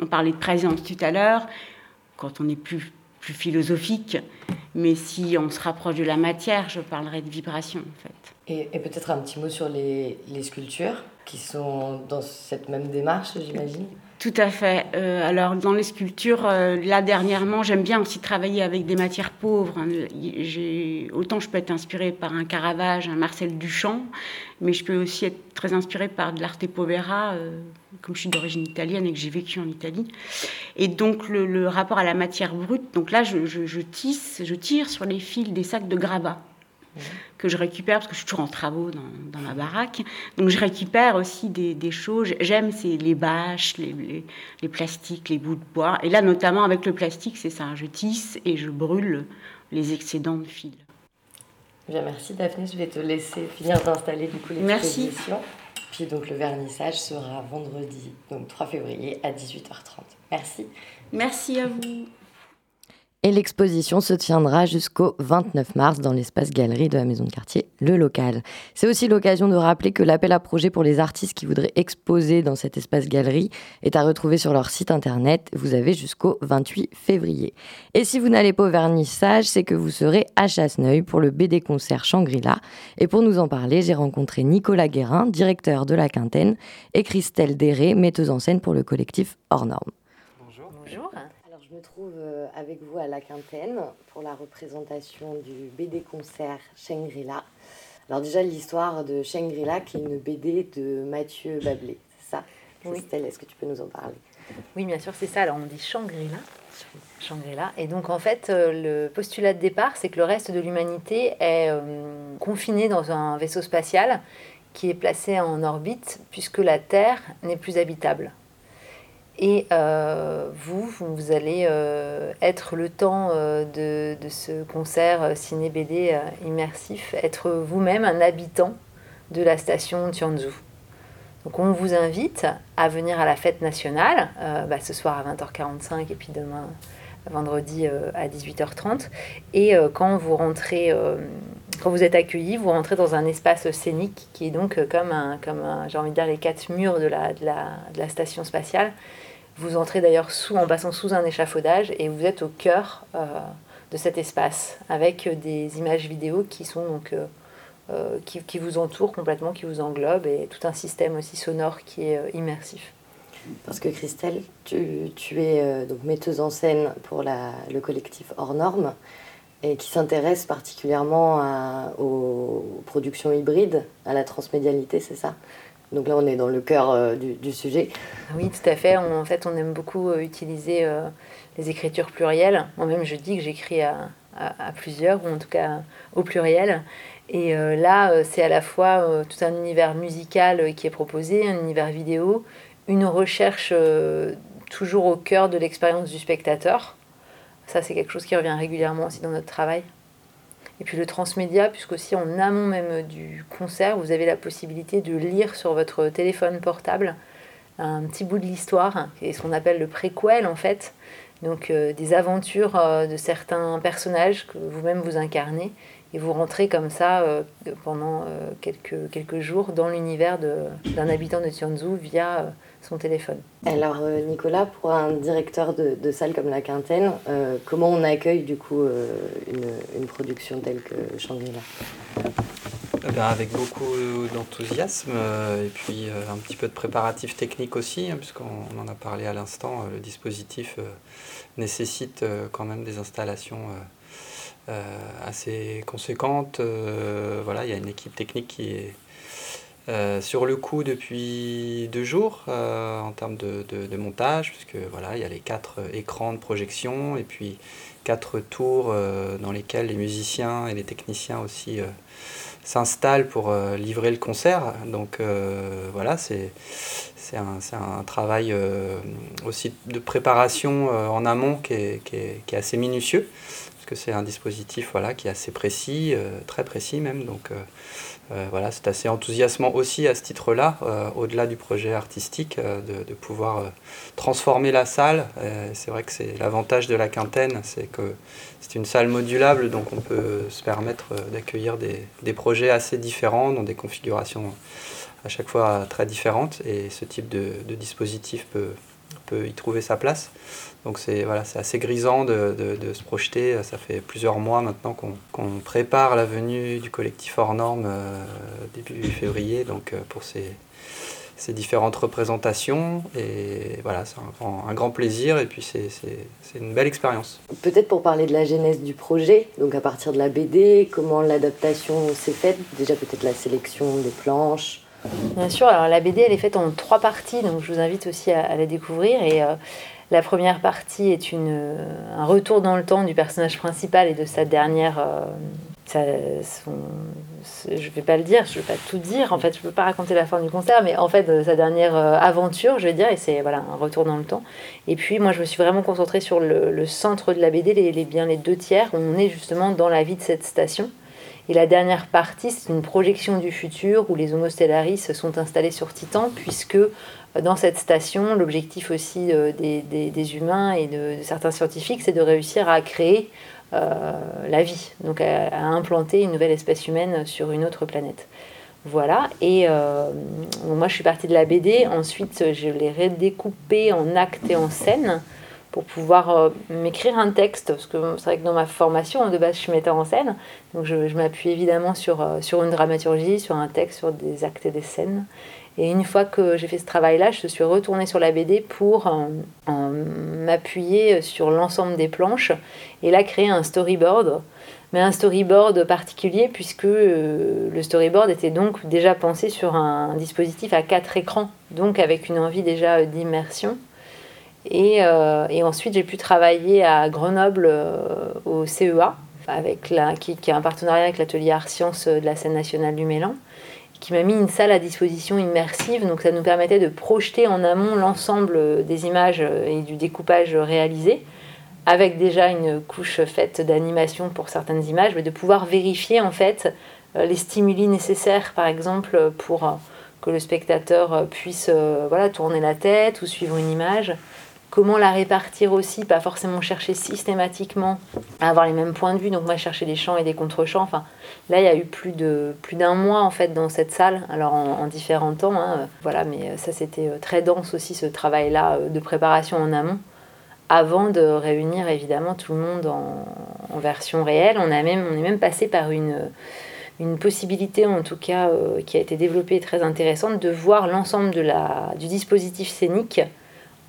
On parlait de présence tout à l'heure, quand on est plus, plus philosophique, mais si on se rapproche de la matière, je parlerai de vibrations en fait. Et, et peut-être un petit mot sur les, les sculptures? Qui sont dans cette même démarche, j'imagine Tout à fait. Euh, alors, dans les sculptures, euh, là, dernièrement, j'aime bien aussi travailler avec des matières pauvres. Autant je peux être inspirée par un Caravage, un Marcel Duchamp, mais je peux aussi être très inspirée par de l'arte povera, euh, comme je suis d'origine italienne et que j'ai vécu en Italie. Et donc, le, rapport à la matière brute, donc là, je, je, je, tisse, je tire sur les fils des sacs de gravat que je récupère parce que je suis toujours en travaux dans, dans ma baraque. Donc je récupère aussi des, des choses. J'aime c'est les bâches, les, les, plastiques, les bouts de bois. Et là, notamment avec le plastique, c'est ça. Je tisse et je brûle les excédents de fil. Bien, merci Daphné. Je vais te laisser finir d'installer du coup l'exposition. Puis donc le vernissage sera vendredi, donc 3 février à 18h30. Merci. Merci à vous et l'exposition se tiendra jusqu'au 29 mars dans l'espace galerie de la maison de quartier, le local. C'est aussi l'occasion de rappeler que l'appel à projet pour les artistes qui voudraient exposer dans cet espace galerie est à retrouver sur leur site internet. Vous avez jusqu'au 28 février. Et si vous n'allez pas au vernissage, c'est que vous serez à Chasseneuil pour le BD concert Shangri-La. Et pour nous en parler, j'ai rencontré Nicolas Guérin, directeur de la Quintaine, et Christelle Déré, metteuse en scène pour le collectif Hors Normes. Euh, avec vous à la Quintaine pour la représentation du BD concert Shangri-La. Alors déjà l'histoire de Shangri-La qui est une BD de Mathieu Bablé, c'est ça? Christelle, est-ce que tu peux nous en parler? Oui, bien sûr, c'est ça. Alors on dit Shangri-La. Shangri-La. Et donc en fait, euh, le postulat de départ, c'est que le reste de l'humanité est euh, confiné dans un vaisseau spatial qui est placé en orbite puisque la Terre n'est plus habitable. Et euh, vous, vous allez euh, être le temps euh, de, ce concert ciné-BD immersif, être vous-même un habitant de la station Tianzhou. Donc on vous invite à venir à la fête nationale, bah, ce soir à 20h45 et puis demain vendredi à 18h30. Et quand vous rentrez Quand vous êtes accueilli, vous rentrez dans un espace scénique qui est donc comme, un, comme j'ai envie de dire, les quatre murs de la, de la, de la station spatiale. Vous entrez d'ailleurs sous, en passant sous un échafaudage et vous êtes au cœur euh, de cet espace avec des images vidéo qui sont donc euh, euh, qui, vous entourent complètement, qui vous englobent et tout un système aussi sonore qui est immersif. Parce que Christelle, tu, es donc metteuse en scène pour le collectif Hors Normes et qui s'intéresse particulièrement aux productions hybrides, à la transmédialité, c'est ça? Donc là, on est dans le cœur euh, du, sujet. Oui, tout à fait. en fait, on aime beaucoup euh, utiliser euh, les écritures plurielles. Moi-même, je dis que j'écris à, plusieurs, ou en tout cas au pluriel. Et là, c'est à la fois tout un univers musical qui est proposé, un univers vidéo, une recherche toujours au cœur de l'expérience du spectateur. Ça, c'est quelque chose qui revient régulièrement aussi dans notre travail. Et puis le transmédia, puisque aussi en amont même du concert, vous avez la possibilité de lire sur votre téléphone portable un petit bout de l'histoire, qui est ce qu'on appelle le préquel en fait. Donc euh, des aventures euh, de certains personnages que vous-même vous incarnez et vous rentrez comme ça euh, pendant quelques, quelques jours dans l'univers d'un habitant de Tianzhou via son téléphone. Alors euh, Nicolas, pour un directeur de, salle comme la Quintaine, euh, comment on accueille du coup euh, une, production telle que Shangri-La? Eh ben, Avec beaucoup d'enthousiasme et puis un petit peu de préparatif technique aussi, hein, puisqu'on en a parlé à l'instant, le dispositif nécessite quand même des installations assez conséquentes. voilà, il y a une équipe technique qui est euh, sur le coup depuis deux jours euh, en termes de, de, montage, puisque voilà, il y a les quatre écrans de projection et puis quatre tours euh, dans lesquels les musiciens et les techniciens aussi s'installent pour livrer le concert. Donc voilà, c'est un, un, travail aussi de préparation en amont qui est, qui, est, qui est, assez minutieux, parce que c'est un dispositif voilà, qui est assez précis, très précis même. Donc euh, voilà, c'est assez enthousiasmant aussi à ce titre-là, euh, au-delà du projet artistique, euh, de, pouvoir transformer la salle. c'est vrai que c'est l'avantage de la quintaine, c'est que c'est une salle modulable, donc on peut se permettre d'accueillir des, projets assez différents, dans des configurations à chaque fois très différentes, et ce type de, dispositif peut y trouver sa place. Donc c'est voilà, assez grisant de, de, se projeter. Ça fait plusieurs mois maintenant qu'on prépare la venue du collectif hors normes euh, début février donc, euh, pour ces, ces, différentes représentations. Et voilà, c'est un grand, un grand, plaisir et puis c'est une belle expérience. Peut-être pour parler de la genèse du projet, donc à partir de la BD, comment l'adaptation s'est faite, déjà peut-être la sélection des planches, Bien sûr, alors la BD elle est faite en trois parties, donc je vous invite aussi à, la découvrir. Et euh, la première partie est une, euh, un retour dans le temps du personnage principal et de sa dernière. Euh, je ne vais pas le dire, je ne vais pas tout dire, en fait, je ne peux pas raconter la fin du concert, mais en fait, sa dernière aventure, je vais dire, et c'est voilà, un retour dans le temps. Et puis, moi, je me suis vraiment concentrée sur le, centre de la BD, les, les, bien les deux tiers, on est justement dans la vie de cette station. Et la dernière partie, c'est une projection du futur où les Homo stellaris sont installés sur Titan, puisque euh, dans cette station, l'objectif aussi euh, des, humains et de, certains scientifiques, c'est de réussir à créer euh, la vie, donc à, implanter une nouvelle espèce humaine sur une autre planète. Voilà, et moi je suis partie de la BD, ensuite je l'ai redécoupée en actes et en scènes pour pouvoir euh, m'écrire un texte, parce que c'est vrai que dans ma formation, de base, je suis metteur en scène, donc je, m'appuie évidemment sur, euh, sur une dramaturgie, sur un texte, sur des actes et des scènes. Et une fois que j'ai fait ce travail-là, je suis retournée sur la BD pour m'appuyer sur l'ensemble des planches et là créer un storyboard. Mais un storyboard particulier puisque euh, le storyboard était donc déjà pensé sur un dispositif à quatre écrans, donc avec une envie déjà d'immersion. Et, euh, ensuite, j'ai pu travailler à Grenoble euh, au CEA, avec qui, qui, a un partenariat avec l'atelier Art Sciences de la scène nationale du Mélan, qui m'a mis une salle à disposition immersive. Donc ça nous permettait de projeter en amont l'ensemble des images et du découpage réalisé, avec déjà une couche faite d'animation pour certaines images, mais de pouvoir vérifier en fait euh, les stimuli nécessaires, par exemple, pour que le spectateur puisse voilà, tourner la tête ou suivre une image comment la répartir aussi, pas forcément chercher systématiquement à avoir les mêmes points de vue. Donc moi, chercher des champs et des contre-champs. Enfin, là, il y a eu plus de plus d'un mois en fait dans cette salle, alors en, différents temps. Hein, voilà, mais ça c'était très dense aussi ce travail-là de préparation en amont avant de réunir évidemment tout le monde en, version réelle. On, a même, on est même passé par une, une possibilité, en tout cas, euh, qui a été développée très intéressante, de voir l'ensemble du dispositif scénique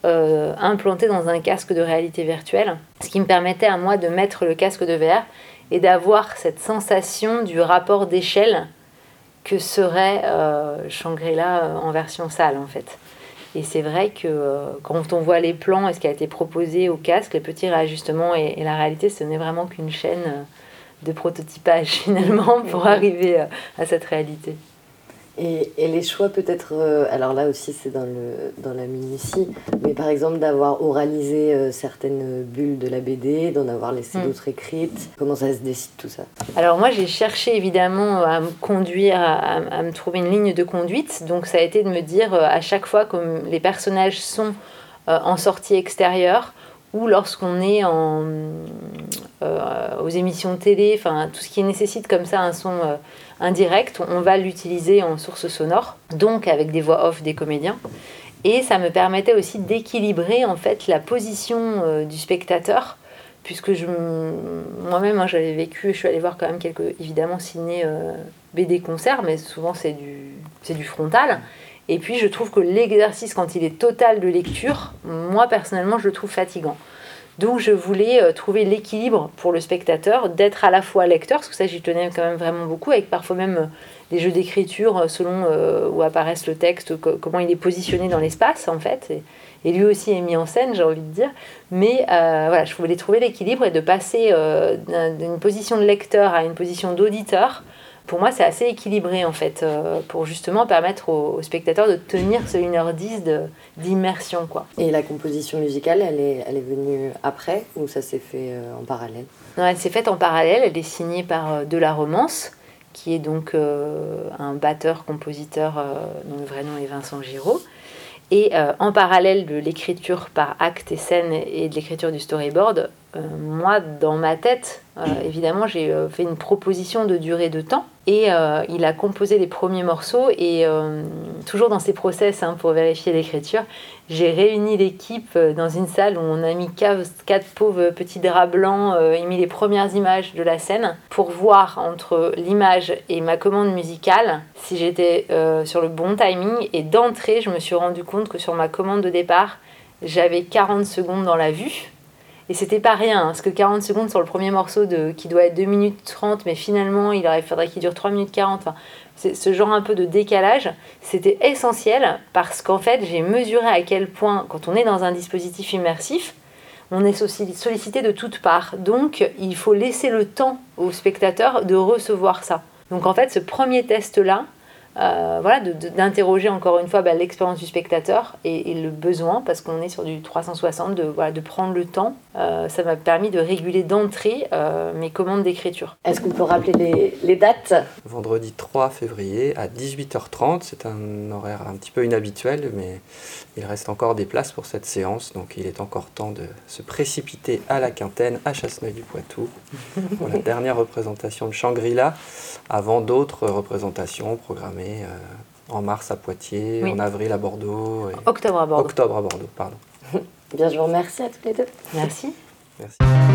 euh, implanté dans un casque de réalité virtuelle, ce qui me permettait à moi de mettre le casque de VR et d'avoir cette sensation du rapport d'échelle que serait euh, Shangri-La en version salle en fait. Et c'est vrai que euh, quand on voit les plans et ce qui a été proposé au casque, les petits réajustements et, la réalité, ce n'est vraiment qu'une chaîne euh, de prototypage finalement pour arriver euh, à cette réalité. Et, les choix peut-être, euh, alors là aussi c'est dans, le, dans la minutie, mais par exemple d'avoir oralisé euh, certaines bulles de la BD, d'en avoir laissé hmm. d'autres écrites, comment ça se décide tout ça? Alors moi j'ai cherché évidemment à me conduire, à, me trouver une ligne de conduite, donc ça a été de me dire euh, à chaque fois que les personnages sont en sortie extérieure, ou lorsqu'on est en, aux émissions de télé, enfin tout ce qui nécessite comme ça un son indirect, on va l'utiliser en source sonore, donc avec des voix off des comédiens. Et ça me permettait aussi d'équilibrer en fait la position euh, du spectateur, puisque moi-même hein, j'avais vécu, je suis allée voir quand même quelques évidemment ciné euh, BD concerts, mais souvent c'est du, c'est du frontal. Et puis je trouve que l'exercice quand il est total de lecture, moi personnellement je le trouve fatigant. Donc je voulais euh, trouver l'équilibre pour le spectateur d'être à la fois lecteur, parce que ça j'y tenais quand même vraiment beaucoup, avec parfois même euh, des jeux d'écriture euh, selon où apparaît le texte, comment il est positionné dans l'espace en fait. Et, lui aussi est mis en scène, j'ai envie de dire. Mais voilà, je voulais trouver l'équilibre et de passer d'une position de lecteur à une position d'auditeur pour moi, c'est assez équilibré en fait, euh, pour justement permettre aux, spectateurs de tenir ce 1h10 d'immersion. quoi. Et la composition musicale, elle est, elle est venue après ou ça s'est fait euh, en parallèle? Non, elle s'est faite en parallèle. Elle est signée par euh, De La Romance, qui est donc un batteur-compositeur dont le vrai nom est Vincent Giraud. Et en parallèle de l'écriture par acte et scène et de l'écriture du storyboard, moi, dans ma tête, évidemment, j'ai fait une proposition de durée de temps et euh, il a composé les premiers morceaux et euh, toujours dans ses process hein, pour vérifier l'écriture, j'ai réuni l'équipe euh, dans une salle où on a mis quatre, pauvres petits draps blancs et mis les premières images de la scène pour voir entre l'image et ma commande musicale si j'étais sur le bon timing. Et d'entrée, je me suis rendu compte que sur ma commande de départ, j'avais 40 secondes dans la vue et c'était pas rien, hein, parce que 40 secondes sur le premier morceau de, qui doit être 2 minutes 30, mais finalement il faudrait qu'il dure 3 minutes 40. Enfin, ce genre un peu de décalage, c'était essentiel parce qu'en fait j'ai mesuré à quel point, quand on est dans un dispositif immersif, on est sollicité de toutes parts. Donc il faut laisser le temps au spectateur de recevoir ça. Donc en fait ce premier test-là, euh, voilà, d'interroger encore une fois bah, l'expérience du spectateur et, le besoin, parce qu'on est sur du 360, de, voilà, de prendre le temps. Euh, ça m'a permis de réguler d'entrée euh, mes commandes d'écriture. Est-ce qu'on peut rappeler les, les, dates? Vendredi 3 février à 18h30, c'est un horaire un petit peu inhabituel, mais il reste encore des places pour cette séance, donc il est encore temps de se précipiter à la quintaine, à Chasseneuil-du-Poitou, pour la dernière représentation de Shangri-La, avant d'autres représentations programmées euh, en mars à Poitiers, en avril à Bordeaux. Octobre à Bordeaux. Octobre à Bordeaux, pardon. Bien, je vous remercie à toutes les deux. Merci. Merci.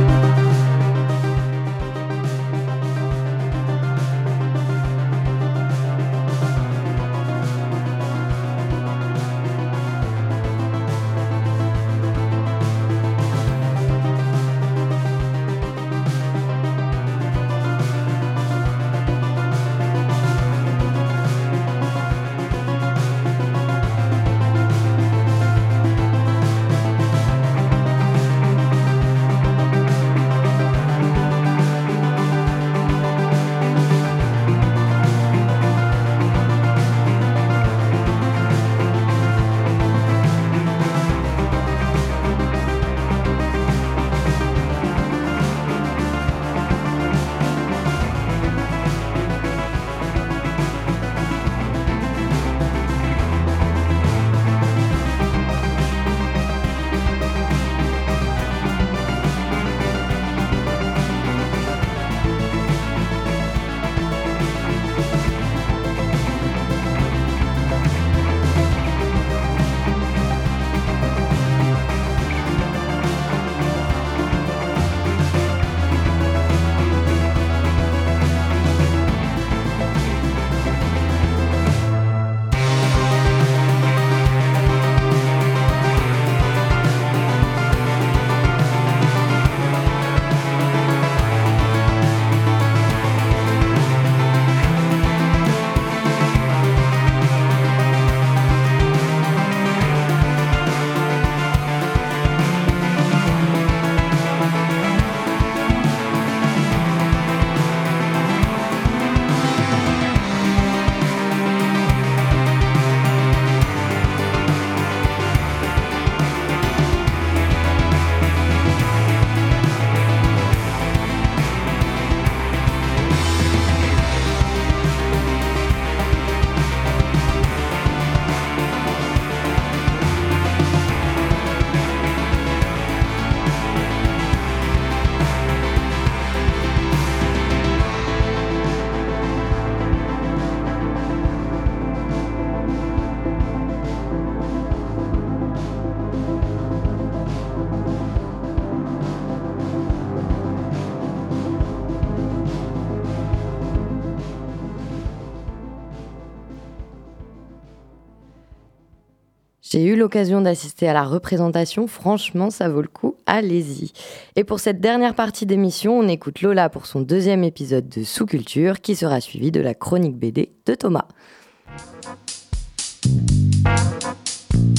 J'ai eu l'occasion d'assister à la représentation, franchement ça vaut le coup, allez-y. Et pour cette dernière partie d'émission, on écoute Lola pour son deuxième épisode de Sous-Culture qui sera suivi de la chronique BD de Thomas.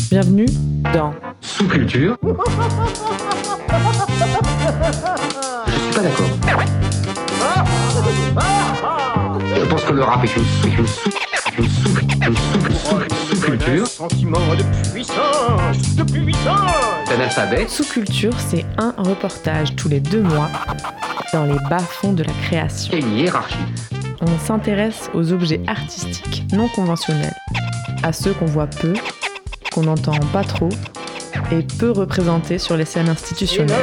Bienvenue dans Sous-Culture. Je suis pas d'accord. Je pense que le rap est une, sous-culture. Sentiment de puissance, de puissance. Sous-culture, c'est un reportage tous les deux mois dans les bas-fonds de la création. Et une hiérarchie. On s'intéresse aux objets artistiques non conventionnels, à ceux qu'on voit peu, qu'on n'entend pas trop et peu représentés sur les scènes institutionnelles.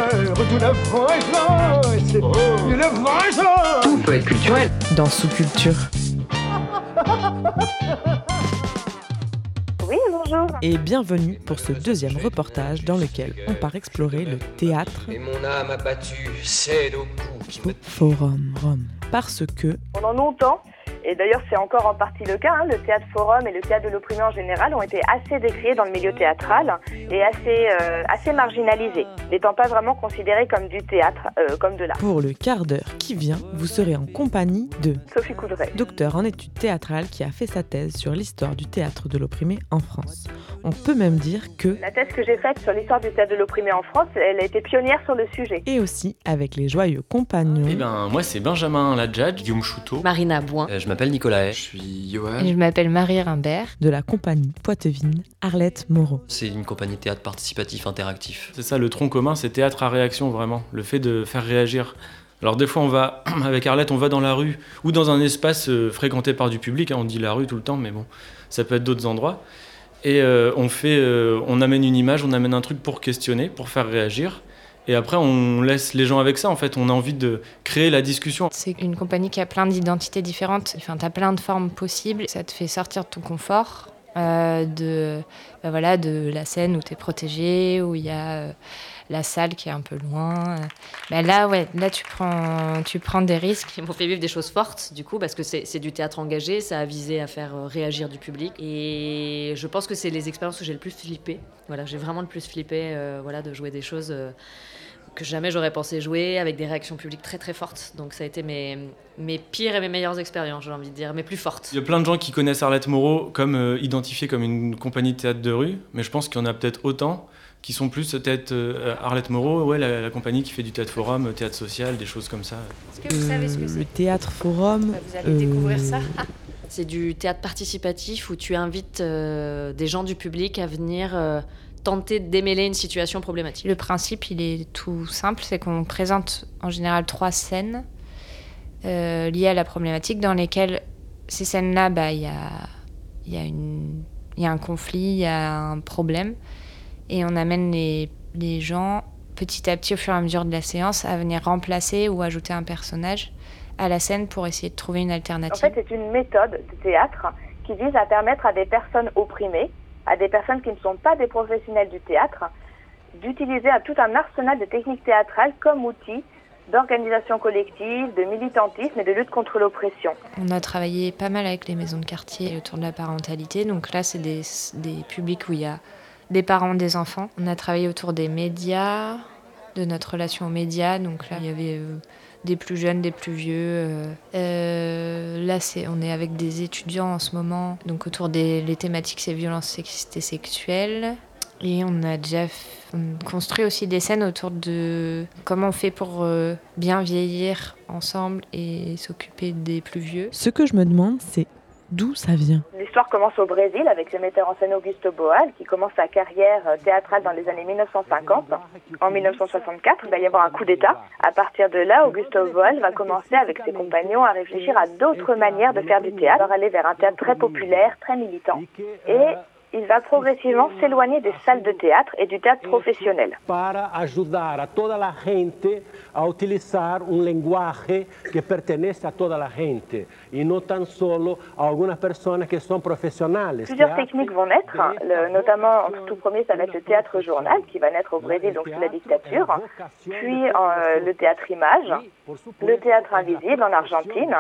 Tout peut être culturel. Dans sous-culture. Oui, bonjour. Et bienvenue pour ce deuxième reportage dans lequel on part explorer le théâtre. Et mon âme a battu, c'est au qui Forum Rome. Parce que. Pendant longtemps, et d'ailleurs, c'est encore en partie le cas. Hein. Le théâtre forum et le théâtre de l'opprimé en général ont été assez décriés dans le milieu théâtral et assez, euh, assez marginalisés, n'étant pas vraiment considérés comme du théâtre, euh, comme de l'art. Pour le quart d'heure qui vient, vous serez en compagnie de Sophie Coudray, docteur en études théâtrales qui a fait sa thèse sur l'histoire du théâtre de l'opprimé en France. On peut même dire que la thèse que j'ai faite sur l'histoire du théâtre de l'opprimé en France, elle a été pionnière sur le sujet. Et aussi avec les joyeux compagnons. Eh ben, moi c'est Benjamin Ladjadj, Guillaume Chouteau, Marina Boin. Euh, je m'appelle Nicolas Je suis Johan. je m'appelle Marie Rimbert. De la compagnie Poitevine, Arlette Moreau. C'est une compagnie théâtre participatif interactif. C'est ça, le tronc commun, c'est théâtre à réaction vraiment. Le fait de faire réagir. Alors des fois, on va avec Arlette, on va dans la rue ou dans un espace euh, fréquenté par du public. Hein, on dit la rue tout le temps, mais bon, ça peut être d'autres endroits. Et euh, on fait, euh, on amène une image, on amène un truc pour questionner, pour faire réagir. Et après, on laisse les gens avec ça. En fait, on a envie de créer la discussion. C'est une compagnie qui a plein d'identités différentes. Enfin, tu as plein de formes possibles. Ça te fait sortir de ton confort, euh, de, ben voilà, de la scène où tu es protégé, où il y a euh, la salle qui est un peu loin. Ben là, ouais, là, tu prends, tu prends des risques. Ils m'ont fait vivre des choses fortes, du coup, parce que c'est du théâtre engagé. Ça a visé à faire euh, réagir du public. Et je pense que c'est les expériences où j'ai le plus flippé. Voilà, j'ai vraiment le plus flippé euh, voilà, de jouer des choses. Euh, que jamais j'aurais pensé jouer avec des réactions publiques très très fortes. Donc ça a été mes, mes pires et mes meilleures expériences, j'ai envie de dire, mes plus fortes. Il y a plein de gens qui connaissent Arlette Moreau comme euh, identifiée comme une compagnie de théâtre de rue, mais je pense qu'il y en a peut-être autant qui sont plus peut-être euh, Arlette Moreau, ouais, la, la, compagnie qui fait du théâtre forum, théâtre social, des choses comme ça. Est-ce que vous savez ce que c'est Le théâtre forum. Bah, Vous allez découvrir ça. C'est du théâtre participatif où tu invites euh, des gens du public à venir euh, tenter de démêler une situation problématique. Le principe, il est tout simple, c'est qu'on présente en général trois scènes euh, liées à la problématique dans lesquelles ces scènes-là, bah, il y, a, y, a une- y a un conflit, il y a un problème, et on amène les, les gens petit à petit au fur et à mesure de la séance à venir remplacer ou ajouter un personnage à la scène pour essayer de trouver une En alternative. fait, c'est une méthode de théâtre qui vise à permettre à des personnes opprimées, à des personnes qui ne sont pas des professionnels du théâtre, d'utiliser tout un arsenal de techniques théâtrales comme outil d'organisation collective, de militantisme et de lutte contre l'oppression. On a travaillé pas mal avec les maisons de quartier autour de la parentalité. Donc là, c'est des, des publics où il y a des parents, des enfants. On a travaillé autour des médias, de notre relation aux médias. Donc là, il y avait euh, des plus jeunes, des plus vieux. euh. Euh, là, c'est, on est avec des étudiants en ce moment. Donc autour des les thématiques, c'est violences sexistes et sexuelles. Et on a déjà construit aussi des scènes autour de comment on fait pour euh, bien vieillir ensemble et s'occuper des plus vieux. Ce que je me demande, c'est d'où ça vient. L'histoire commence au Brésil avec le metteur en scène Augusto Boal qui commence sa carrière euh, théâtrale dans les années 1950. En 1964, il va y avoir un coup d'État. À partir de là, Augusto Boal va commencer avec ses compagnons à réfléchir à d'autres manières de faire du théâtre, alors aller vers un théâtre très populaire, très militant. Et il va progressivement s'éloigner des salles de théâtre et du théâtre professionnel. para ajudar a toda a gente a utilizar um linguagem que pertence a toda a gente e não tão solo a algumas pessoas que são profissionais. Plusieurs techniques vont naître. Le- notamment en tout premier, ça va être le théâtre journal qui va naître au Brésil, donc sous la dictature, puis euh, le théâtre image, le théâtre invisible en Argentine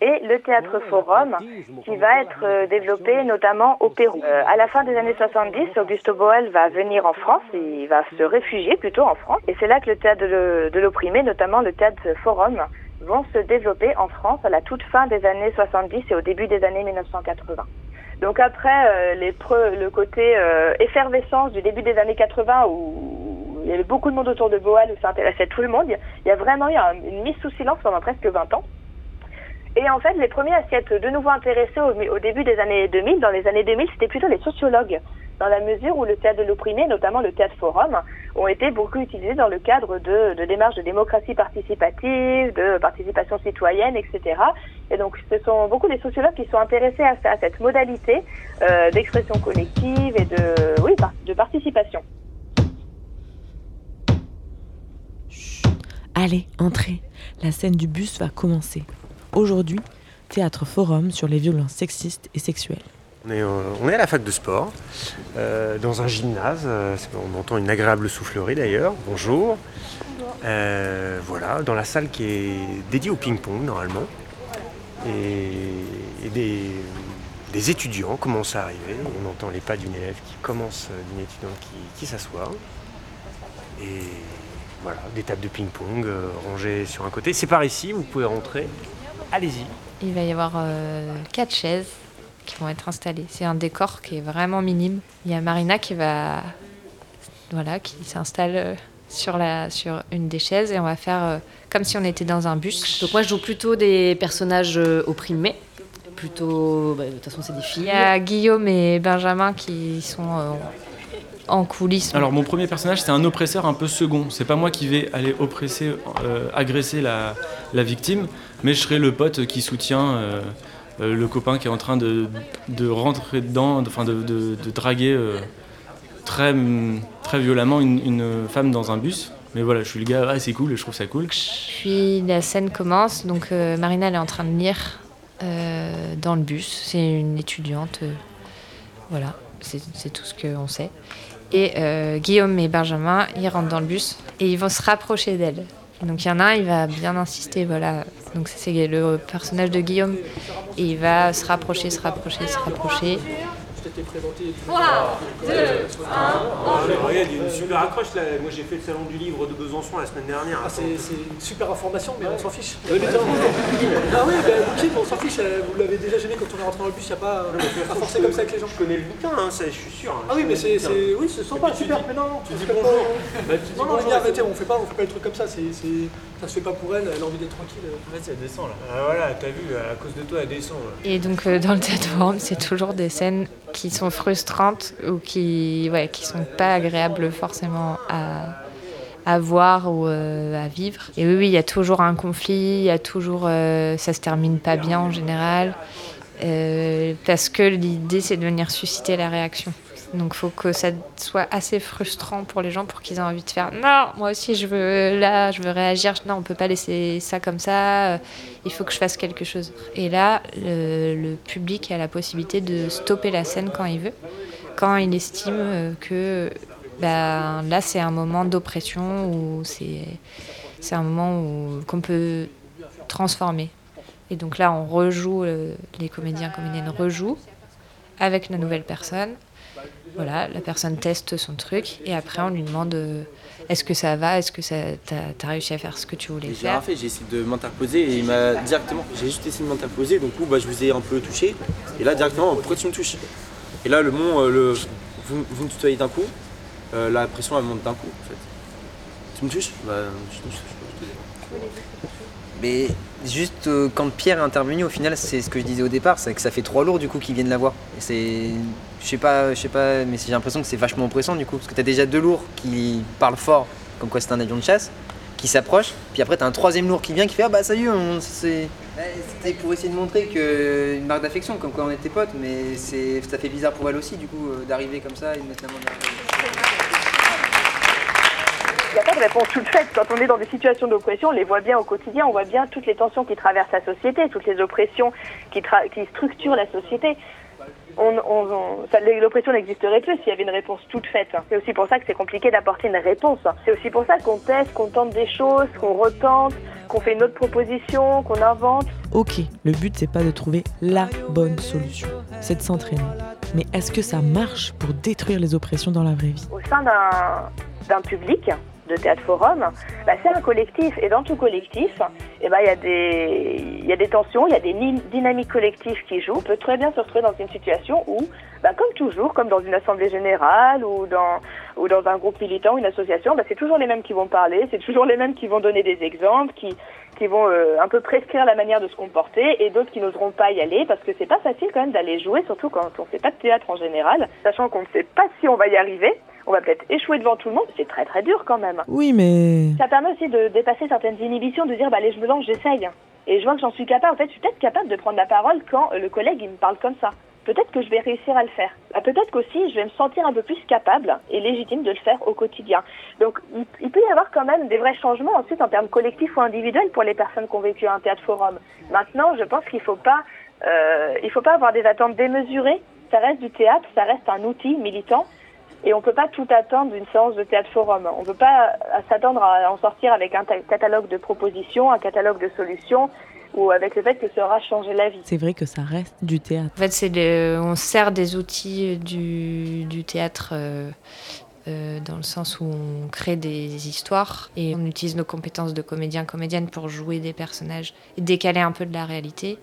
et le théâtre forum qui va être euh, développé notamment au Pérou. Euh, à la fin fin des années 70, Augusto Boal va venir en France, il va se réfugier plutôt en France, et c'est là que le théâtre de l'opprimé, notamment le théâtre Forum, vont se développer en France à la toute fin des années 70 et au début des années 1980. Donc après euh, le côté euh, effervescence du début des années 80 où il y avait beaucoup de monde autour de Boal, où ça intéressait tout le monde, il y a vraiment eu une mise sous silence pendant presque 20 ans. Et en fait, les premiers à s'y être de nouveau intéressés au, début des années 2000, dans les années 2000, c'était plutôt les sociologues, dans la mesure où le théâtre de l'opprimé, notamment le théâtre forum, ont été beaucoup utilisés dans le cadre de, démarches de démocratie participative, de participation citoyenne, etc. Et donc, ce sont beaucoup les sociologues qui sont intéressés à, cette modalité euh, d'expression collective et de, oui, de participation. Allez, entrez. La scène du bus va commencer. Aujourd'hui, théâtre forum sur les violences sexistes et sexuelles. On est, euh, on est à la fac de sport, euh, dans un gymnase. Euh, on entend une agréable soufflerie d'ailleurs. Bonjour. Euh, voilà, dans la salle qui est dédiée au ping-pong normalement. Et, et des, des, étudiants commencent à arriver. On entend les pas d'une élève qui commence, d'une étudiante qui, qui s'assoit. Et voilà, des tables de ping-pong rangées sur un côté. C'est par ici, vous pouvez rentrer. Allez-y. Il va y avoir euh, quatre chaises qui vont être installées. C'est un décor qui est vraiment minime. Il y a Marina qui va, voilà, qui s'installe euh, sur la, sur une des chaises et on va faire euh, comme si on était dans un bus. Donc moi je joue plutôt des personnages opprimés. Plutôt, bah, de toute façon c'est des filles. Il y a Guillaume et Benjamin qui sont euh, en coulisses. Alors mon premier personnage c'est un oppresseur un peu second. C'est pas moi qui vais aller oppresser, euh, agresser la, la, victime, mais je serai le pote qui soutient euh, euh, le copain qui est en train de, rentrer dedans, enfin de, draguer euh, très, violemment une, femme dans un bus. Mais voilà, je suis le gars, ah, c'est cool, je trouve ça cool. Puis la scène commence, donc Marina elle est en train de lire dans le bus. C'est une étudiante, voilà, c'est tout ce qu'on sait. Et Guillaume et Benjamin, ils rentrent dans le bus et ils vont se rapprocher d'elle. Donc il y en a un, il va bien insister, voilà. Donc c'est le personnage de Guillaume et il va se rapprocher, se rapprocher, se rapprocher. Présenté. 3, 2, 1, Regarde, il y a une super accroche là. Moi j'ai fait le salon du livre de Besançon la semaine dernière. Ah, c'est une super information, mais on s'en fiche. ah oui, bouquin, on s'en fiche. Vous l'avez déjà gêné quand on est rentré dans le bus, il n'y a pas à forcer comme ça avec les gens. Je connais le bouquin, hein, ça, je suis sûr. Ah oui, mais c'est oui, sympa, super. Mais non, tu dis bonjour. Non, non, regarde, on fait pas, on fait pas le truc comme ça. C'est ça se fait pas pour elle, elle a envie d'être tranquille. Vas-y, elle descend là. Ah voilà, t'as vu, à cause de toi, elle descend. Là. Et donc euh, dans le théâtre forum, c'est toujours des scènes qui sont frustrantes ou qui, ouais, qui sont pas agréables forcément à, à voir ou euh, à vivre. Et oui, oui, il y a toujours un conflit, il y a toujours, euh, ça se termine pas bien en général, euh, parce que l'idée c'est de venir susciter la réaction. Donc faut que ça soit assez frustrant pour les gens pour qu'ils aient envie de faire non, moi aussi je veux là, je veux réagir. Non, on peut pas laisser ça comme ça. Il faut que je fasse quelque chose. Et là, le, public a la possibilité de stopper la scène quand il veut, quand il estime que ben, là c'est un moment d'oppression ou c'est un moment qu'on peut transformer. Et donc là, on rejoue, les comédiens comédiennes rejouent avec la nouvelle personne. Voilà, la personne teste son truc et après on lui demande euh, est-ce que ça va, est-ce que tu as, as, réussi à faire ce que tu voulais faire. J'ai rien fait, j'ai essayé de m'interposer et il m'a directement, j'ai juste essayé de m'interposer, donc bah, je vous ai un peu touché et là directement, pourquoi tu me touches? Et là le mot, le, vous, vous me tutoyez d'un coup, euh, la pression elle monte d'un coup en fait. Tu me touches? Bah je touche. Mais juste euh, quand Pierre est intervenu, au final, c'est ce que je disais au départ, c'est que ça fait trois lourds du coup qu'ils viennent la voir. Et c'est, je sais pas, je sais pas, mais j'ai l'impression que c'est vachement oppressant du coup, parce que t'as déjà deux lourds qui parlent fort, comme quoi c'est un avion de chasse, qui s'approche, puis après t'as un troisième lourd qui vient qui fait ah bah salut, on, c'est, c'était pour essayer de montrer que une marque d'affection, comme quoi on était potes, mais c'est, ça fait bizarre pour elle aussi du coup euh, d'arriver comme ça et de mettre la main. Il n'y a pas de réponse toute faite. Quand on est dans des situations d'oppression, on les voit bien au quotidien, on voit bien toutes les tensions qui traversent la société, toutes les oppressions qui, qui structurent la société. L'oppression n'existerait plus s'il y avait une réponse toute faite. C'est aussi pour ça que c'est compliqué d'apporter une réponse. C'est aussi pour ça qu'on teste, qu'on tente des choses, qu'on retente, qu'on fait une autre proposition, qu'on invente. Ok, le but c'est pas de trouver la bonne solution, c'est de s'entraîner. Mais est-ce que ça marche pour détruire les oppressions dans la vraie vie? Au sein d'un public, de Théâtre Forum, bah, c'est un collectif. Et dans tout collectif, eh ben, il y, a des, y a des tensions, il y a des dynamiques collectives qui jouent. On peut très bien se retrouver dans une situation où, bah, comme toujours, comme dans une assemblée générale ou dans, ou dans un groupe militant, une association, bah, c'est toujours les mêmes qui vont parler, c'est toujours les mêmes qui vont donner des exemples, qui, qui vont euh, un peu prescrire la manière de se comporter et d'autres qui n'oseront pas y aller parce que c'est pas facile quand même d'aller jouer, surtout quand on fait pas de théâtre en général, sachant qu'on ne sait pas si on va y arriver on va peut-être échouer devant tout le monde, c'est très très dur quand même. Oui, mais... Ça permet aussi de dépasser certaines inhibitions, de dire, bah allez, je me lance, j'essaye. Et je vois que j'en suis capable. En fait, je suis peut-être capable de prendre la parole quand le collègue, il me parle comme ça. Peut-être que je vais réussir à le faire. Bah, peut-être qu'aussi, je vais me sentir un peu plus capable et légitime de le faire au quotidien. Donc, il, peut y avoir quand même des vrais changements ensuite en termes collectifs ou individuels pour les personnes qui ont vécu un théâtre forum. Maintenant, je pense qu'il ne faut pas, euh, faut pas avoir des attentes démesurées. Ça reste du théâtre, ça reste un outil militant. Et on ne peut pas tout attendre d'une séance de théâtre forum. On ne peut pas s'attendre à en sortir avec un catalogue de propositions, un catalogue de solutions ou avec le fait que ça aura changé la vie. C'est vrai que ça reste du théâtre. En fait, c'est on sert des outils du, du théâtre euh, euh, dans le sens où on crée des histoires et on utilise nos compétences de comédien, comédienne pour jouer des personnages et décaler un peu de la réalité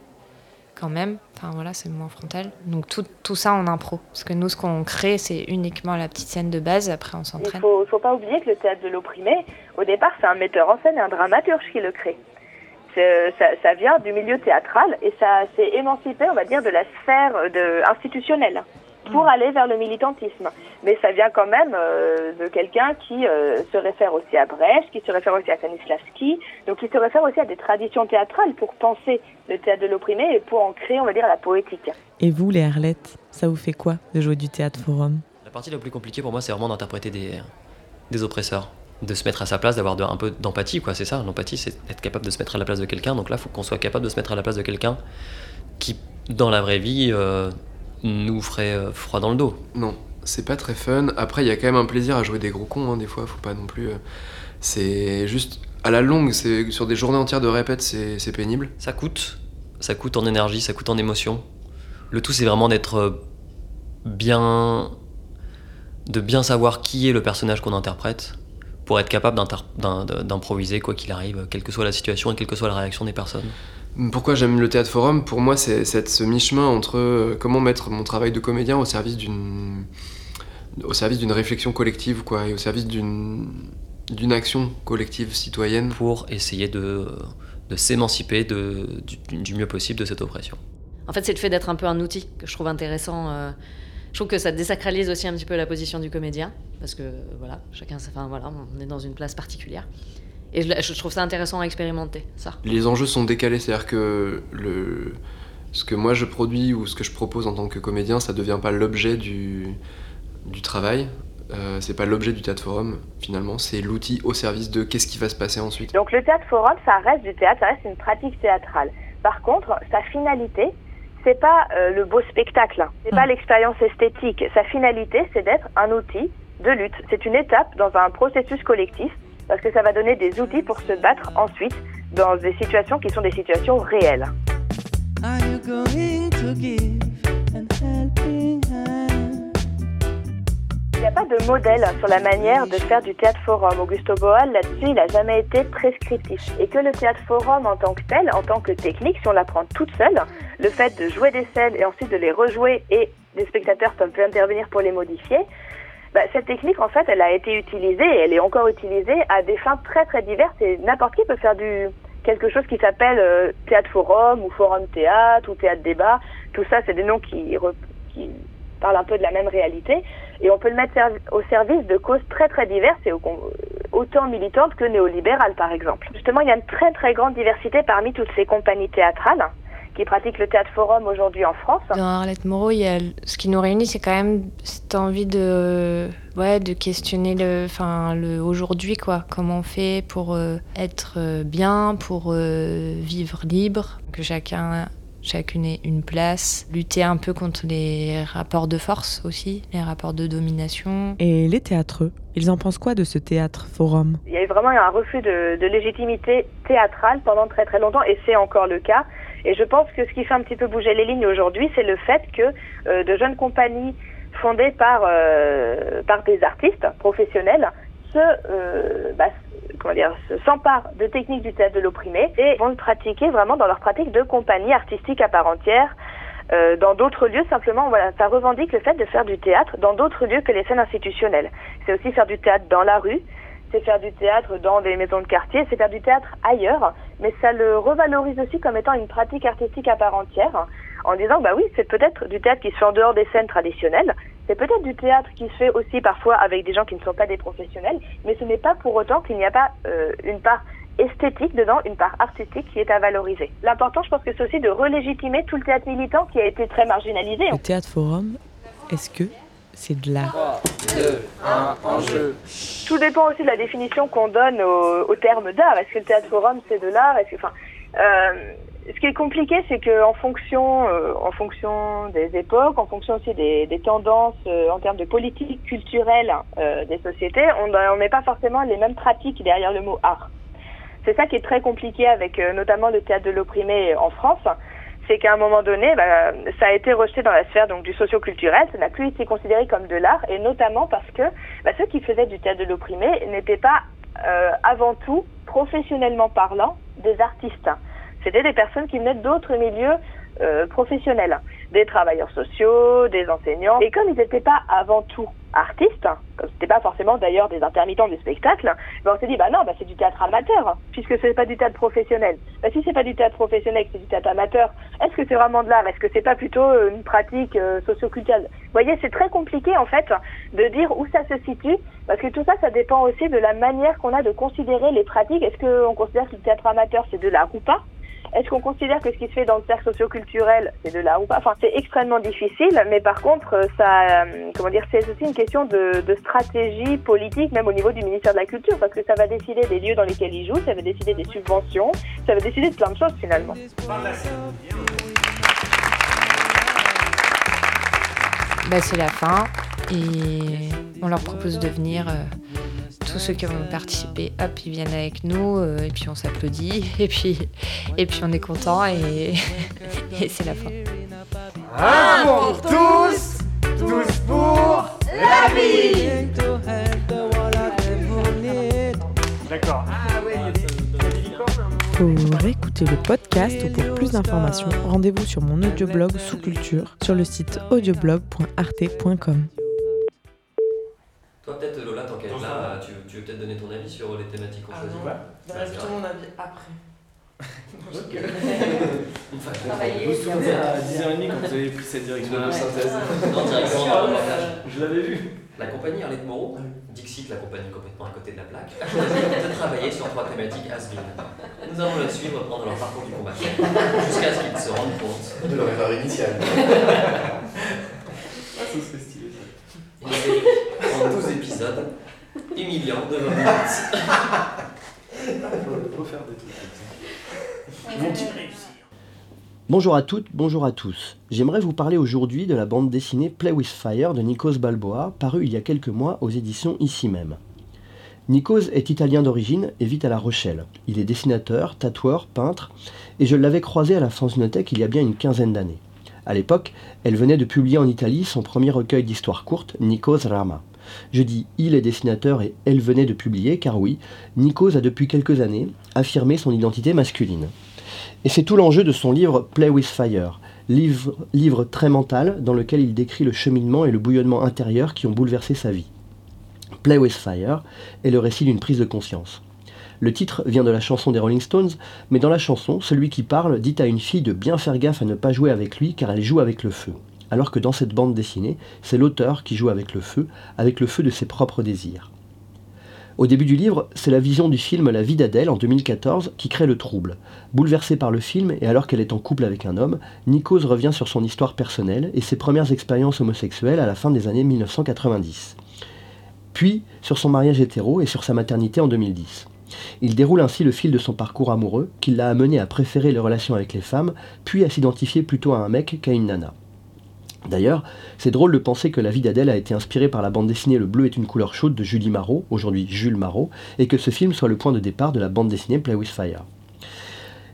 quand même. Enfin voilà, c'est le moins frontal. Donc tout, tout, ça en impro. Parce que nous, ce qu'on crée, c'est uniquement la petite scène de base, après on s'entraîne. Il ne faut, pas oublier que le théâtre de l'opprimé, au départ, c'est un metteur en scène et un dramaturge qui le crée. Ça, ça, vient du milieu théâtral et ça s'est émancipé, on va dire, de la sphère de, institutionnelle pour aller vers le militantisme. Mais ça vient quand même euh, de quelqu'un qui euh, se réfère aussi à Brecht, qui se réfère aussi à Stanislavski, donc qui se réfère aussi à des traditions théâtrales pour penser le théâtre de l'opprimé et pour en créer, on va dire, la poétique. Et vous, les Arlettes, ça vous fait quoi de jouer du théâtre forum? La partie la plus compliquée pour moi, c'est vraiment d'interpréter des, des oppresseurs de se mettre à sa place, d'avoir un peu d'empathie, quoi. C'est ça, l'empathie, c'est être capable de se mettre à la place de quelqu'un. Donc là, il faut qu'on soit capable de se mettre à la place de quelqu'un qui, dans la vraie vie, euh, nous ferait euh, froid dans le dos. Non, c'est pas très fun. Après, il y a quand même un plaisir à jouer des gros cons, hein, des fois, faut pas non plus. Euh, c'est juste à la longue, c'est sur des journées entières de répète, c'est pénible. Ça coûte, ça coûte en énergie, ça coûte en émotion. Le tout, c'est vraiment d'être bien, de bien savoir qui est le personnage qu'on interprète pour être capable d'improviser quoi qu'il arrive, quelle que soit la situation et quelle que soit la réaction des personnes. Pourquoi j'aime le théâtre forum? Pour moi, c'est ce mi-chemin entre euh, comment mettre mon travail de comédien au service d'une au service d'une réflexion collective, quoi, et au service d'une d'une action collective citoyenne. Pour essayer de, de s'émanciper du, du, mieux possible de cette oppression. En fait, c'est le fait d'être un peu un outil que je trouve intéressant. Euh, je trouve que ça désacralise aussi un petit peu la position du comédien, parce que voilà, chacun, enfin voilà, on est dans une place particulière. Et je, trouve ça intéressant à expérimenter, ça. Les enjeux sont décalés, c'est-à-dire que le, ce que moi je produis ou ce que je propose en tant que comédien, ça devient pas l'objet du, du travail. Euh, c'est pas l'objet du théâtre forum finalement, c'est l'outil au service de qu'est-ce qui va se passer ensuite. Donc le théâtre forum, ça reste du théâtre, ça reste une pratique théâtrale. Par contre, sa finalité, c'est pas euh, le beau spectacle, c'est pas mm. l'expérience esthétique. Sa finalité, c'est d'être un outil de lutte. C'est une étape dans un processus collectif parce que ça va donner des outils pour se battre ensuite dans des situations qui sont des situations réelles. Il n'y a pas de modèle sur la manière de faire du théâtre forum. Augusto Boal, là-dessus, il n'a jamais été prescriptif. Et que le théâtre forum en tant que tel, en tant que technique, si on l'apprend toute seule, le fait de jouer des scènes et ensuite de les rejouer et les spectateurs peuvent intervenir pour les modifier, bah, cette technique, en fait, elle a été utilisée et elle est encore utilisée à des fins très très diverses et n'importe qui peut faire du quelque chose qui s'appelle euh, théâtre forum ou forum théâtre ou théâtre débat. Tout ça, c'est des noms qui, qui parlent un peu de la même réalité et on peut le mettre au service de causes très très diverses et autant militantes que néolibérales par exemple. Justement, il y a une très très grande diversité parmi toutes ces compagnies théâtrales qui pratique le théâtre forum aujourd'hui en France. Dans Arlette Moreau, il y a, ce qui nous réunit, c'est quand même cette envie de, ouais, de questionner le, enfin, le aujourd'hui, quoi. Comment on fait pour euh, être euh, bien, pour euh, vivre libre, que chacun chacune ait une place, lutter un peu contre les rapports de force aussi, les rapports de domination. Et les théâtreux, ils en pensent quoi de ce théâtre forum? Il y a eu vraiment un refus de, de légitimité théâtrale pendant très très longtemps, et c'est encore le cas. Et je pense que ce qui fait un petit peu bouger les lignes aujourd'hui, c'est le fait que de jeunes compagnies fondées par, par des artistes professionnels se, bah, comment dire, s'emparent de techniques du théâtre de l'opprimé et vont le pratiquer vraiment dans leur pratique de compagnie artistique à part entière. Euh, dans d'autres lieux, simplement, voilà, ça revendique le fait de faire du théâtre dans d'autres lieux que les scènes institutionnelles. C'est aussi faire du théâtre dans la rue, c'est faire du théâtre dans des maisons de quartier, c'est faire du théâtre ailleurs, mais ça le revalorise aussi comme étant une pratique artistique à part entière, en disant, bah oui, c'est peut-être du théâtre qui se fait en dehors des scènes traditionnelles, c'est peut-être du théâtre qui se fait aussi parfois avec des gens qui ne sont pas des professionnels, mais ce n'est pas pour autant qu'il n'y a pas euh, une part esthétique dedans, une part artistique qui est à valoriser. L'important, je pense que c'est aussi de relégitimer tout le théâtre militant qui a été très marginalisé. Le théâtre forum, est-ce que c'est de l'art 3, 2, 1, jeu. Tout dépend aussi de la définition qu'on donne au, terme d'art. Est-ce que le théâtre forum, c'est de l'art? Enfin, euh, ce qui est compliqué, c'est qu'en fonction, euh, en fonction des époques, en fonction aussi des, tendances euh, en termes de politique culturelle des sociétés, on ne met pas forcément les mêmes pratiques derrière le mot art. C'est ça qui est très compliqué avec notamment le théâtre de l'opprimé en France, c'est qu'à un moment donné, bah, ça a été rejeté dans la sphère donc du socio-culturel, ça n'a plus été considéré comme de l'art, et notamment parce que bah, ceux qui faisaient du théâtre de l'opprimé n'étaient pas avant tout, professionnellement parlant, des artistes. C'était des personnes qui venaient d'autres milieux euh, professionnels, des travailleurs sociaux, des enseignants. Et comme ils n'étaient pas avant tout artistes, comme c'était pas forcément d'ailleurs des intermittents du spectacle, ben on s'est dit bah non, bah c'est du théâtre amateur, puisque c'est pas du théâtre professionnel. Bah si c'est pas du théâtre professionnel, c'est du théâtre amateur, est-ce que c'est vraiment de l'art? Est-ce que c'est pas plutôt euh, une pratique euh, socioculturelle? Vous voyez, c'est très compliqué en fait de dire où ça se situe, parce que tout ça, ça dépend aussi de la manière qu'on a de considérer les pratiques. Est-ce qu'on considère que le théâtre amateur c'est de l'art ou pas? Est-ce qu'on considère que ce qui se fait dans le cercle socioculturel, c'est de l'art ou pas? Enfin, c'est extrêmement difficile, mais par contre, ça, euh, comment dire, c'est aussi une question de, stratégie politique, même au niveau du ministère de la Culture, parce que ça va décider des lieux dans lesquels ils jouent, ça va décider des subventions, ça va décider de plein de choses finalement. Bah, c'est la fin et on leur propose de venir. Euh, tous ceux qui ont participé, hop, ils viennent avec nous, euh, et puis on s'applaudit, et puis, et puis on est content, et, et c'est la fin. Un pour tous, tous pour la vie D'accord. Pour écouter le podcast ou pour plus d'informations, rendez-vous sur mon audioblog sous culture sur le site audioblog.arte.com. veux peut-être donner ton avis sur les thématiques qu'on ah choisit. Ouais, bah, plutôt mon avis après. ok. enfin, travailler. Vous vous à 10h30 quand vous avez pris cette direction de synthèse. Non, directement dans le montage. Je l'avais vu. La compagnie Arlette Moreau, Dixit, la compagnie complètement à côté de la plaque, de travailler sur trois thématiques has Nous allons la suivre pendant leur parcours du combattant, jusqu'à ce qu'ils se rendent compte. De leur erreur initiale. ah, ça serait stylé ça. En 12 épisodes, humiliant de 20 minutes. Il faut faire des trucs comme ça. Bonjour à toutes, bonjour à tous. J'aimerais vous parler aujourd'hui de la bande dessinée Play with Fire de Nikos Balboa, parue il y a quelques mois aux éditions ici même. Nikos est italien d'origine et vit à La Rochelle. Il est dessinateur, tatoueur, peintre, et je l'avais croisé à la Fanzinothèque il y a bien une quinzaine d'années. À l'époque, elle venait de publier en Italie son premier recueil d'histoires courtes, Nikos Rama. Je dis il est dessinateur et elle venait de publier, car oui, Nikos a depuis quelques années affirmé son identité masculine. Et c'est tout l'enjeu de son livre Play with Fire, livre, livre très mental dans lequel il décrit le cheminement et le bouillonnement intérieur qui ont bouleversé sa vie. Play with Fire est le récit d'une prise de conscience. Le titre vient de la chanson des Rolling Stones, mais dans la chanson, celui qui parle dit à une fille de bien faire gaffe à ne pas jouer avec lui car elle joue avec le feu. Alors que dans cette bande dessinée, c'est l'auteur qui joue avec le feu, avec le feu de ses propres désirs. Au début du livre, c'est la vision du film La vie d'Adèle en 2014 qui crée le trouble. Bouleversée par le film et alors qu'elle est en couple avec un homme, Nikos revient sur son histoire personnelle et ses premières expériences homosexuelles à la fin des années 1990. Puis sur son mariage hétéro et sur sa maternité en 2010. Il déroule ainsi le fil de son parcours amoureux qui l'a amené à préférer les relations avec les femmes, puis à s'identifier plutôt à un mec qu'à une nana. D'ailleurs, c'est drôle de penser que la vie d'Adèle a été inspirée par la bande dessinée Le bleu est une couleur chaude de Julie Marot, aujourd'hui Jules Marot, et que ce film soit le point de départ de la bande dessinée Play with Fire.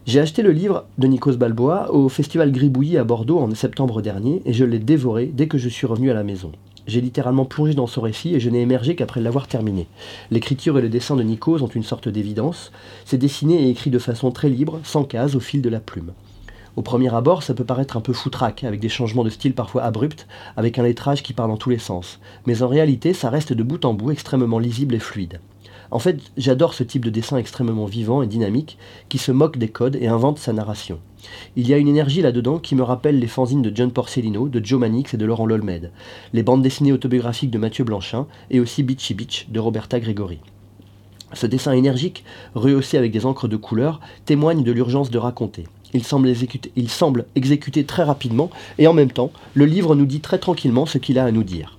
J'ai acheté le livre de Nikos Balboa au festival Gribouillis à Bordeaux en septembre dernier et je l'ai dévoré dès que je suis revenu à la maison. J'ai littéralement plongé dans son récit et je n'ai émergé qu'après l'avoir terminé. L'écriture et le dessin de Nikos ont une sorte d'évidence. C'est dessiné et écrit de façon très libre, sans case, au fil de la plume. Au premier abord, ça peut paraître un peu foutraque, avec des changements de style parfois abrupts, avec un lettrage qui part dans tous les sens. Mais en réalité, ça reste de bout en bout extrêmement lisible et fluide. En fait, j'adore ce type de dessin extrêmement vivant et dynamique, qui se moque des codes et invente sa narration. Il y a une énergie là-dedans qui me rappelle les fanzines de John Porcellino, de Joe Manix et de Laurent Lolmed, les bandes dessinées autobiographiques de Mathieu Blanchin et aussi Beachy Beach de Roberta Gregori. Ce dessin énergique, rehaussé avec des encres de couleur, témoigne de l'urgence de raconter. Il semble, exécuter, très rapidement et en même temps, le livre nous dit très tranquillement ce qu'il a à nous dire.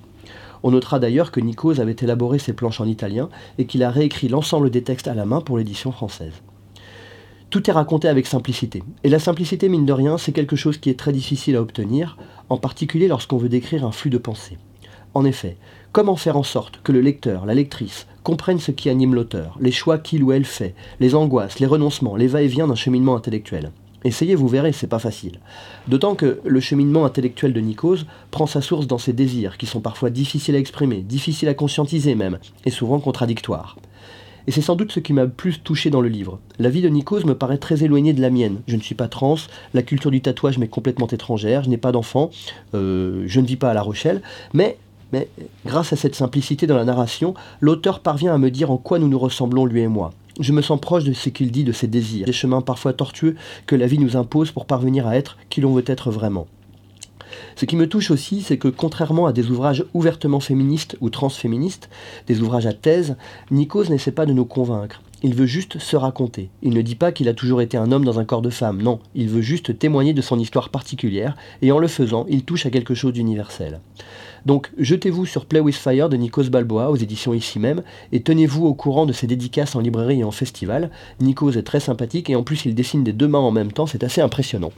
On notera d'ailleurs que Nikos avait élaboré ses planches en italien et qu'il a réécrit l'ensemble des textes à la main pour l'édition française. Tout est raconté avec simplicité. Et la simplicité, mine de rien, c'est quelque chose qui est très difficile à obtenir, en particulier lorsqu'on veut décrire un flux de pensée. En effet, comment faire en sorte que le lecteur, la lectrice, comprenne ce qui anime l'auteur, les choix qu'il ou elle fait, les angoisses, les renoncements, les va-et-vient d'un cheminement intellectuel? Essayez, vous verrez, c'est pas facile. D'autant que le cheminement intellectuel de Nikos prend sa source dans ses désirs, qui sont parfois difficiles à exprimer, difficiles à conscientiser même, et souvent contradictoires. Et c'est sans doute ce qui m'a le plus touché dans le livre. La vie de Nikos me paraît très éloignée de la mienne. Je ne suis pas trans, la culture du tatouage m'est complètement étrangère, je n'ai pas d'enfant, euh, je ne vis pas à La Rochelle, mais mais grâce à cette simplicité dans la narration, l'auteur parvient à me dire en quoi nous nous ressemblons lui et moi. Je me sens proche de ce qu'il dit de ses désirs, des chemins parfois tortueux que la vie nous impose pour parvenir à être qui l'on veut être vraiment. Ce qui me touche aussi, c'est que contrairement à des ouvrages ouvertement féministes ou transféministes, des ouvrages à thèse, Nikos n'essaie pas de nous convaincre. Il veut juste se raconter. Il ne dit pas qu'il a toujours été un homme dans un corps de femme, non, il veut juste témoigner de son histoire particulière, et en le faisant, il touche à quelque chose d'universel. Donc jetez-vous sur Play with Fire de Nikos Balboa aux éditions ici même et tenez-vous au courant de ses dédicaces en librairie et en festival. Nikos est très sympathique et en plus il dessine des deux mains en même temps, c'est assez impressionnant.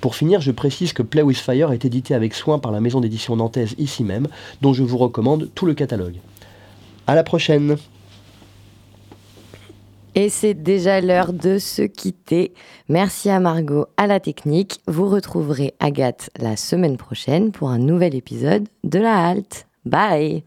Pour finir, je précise que Play with Fire est édité avec soin par la maison d'édition nantaise ici même, dont je vous recommande tout le catalogue. À la prochaine et c'est déjà l'heure de se quitter. Merci à Margot à la technique. Vous retrouverez Agathe la semaine prochaine pour un nouvel épisode de la halte. Bye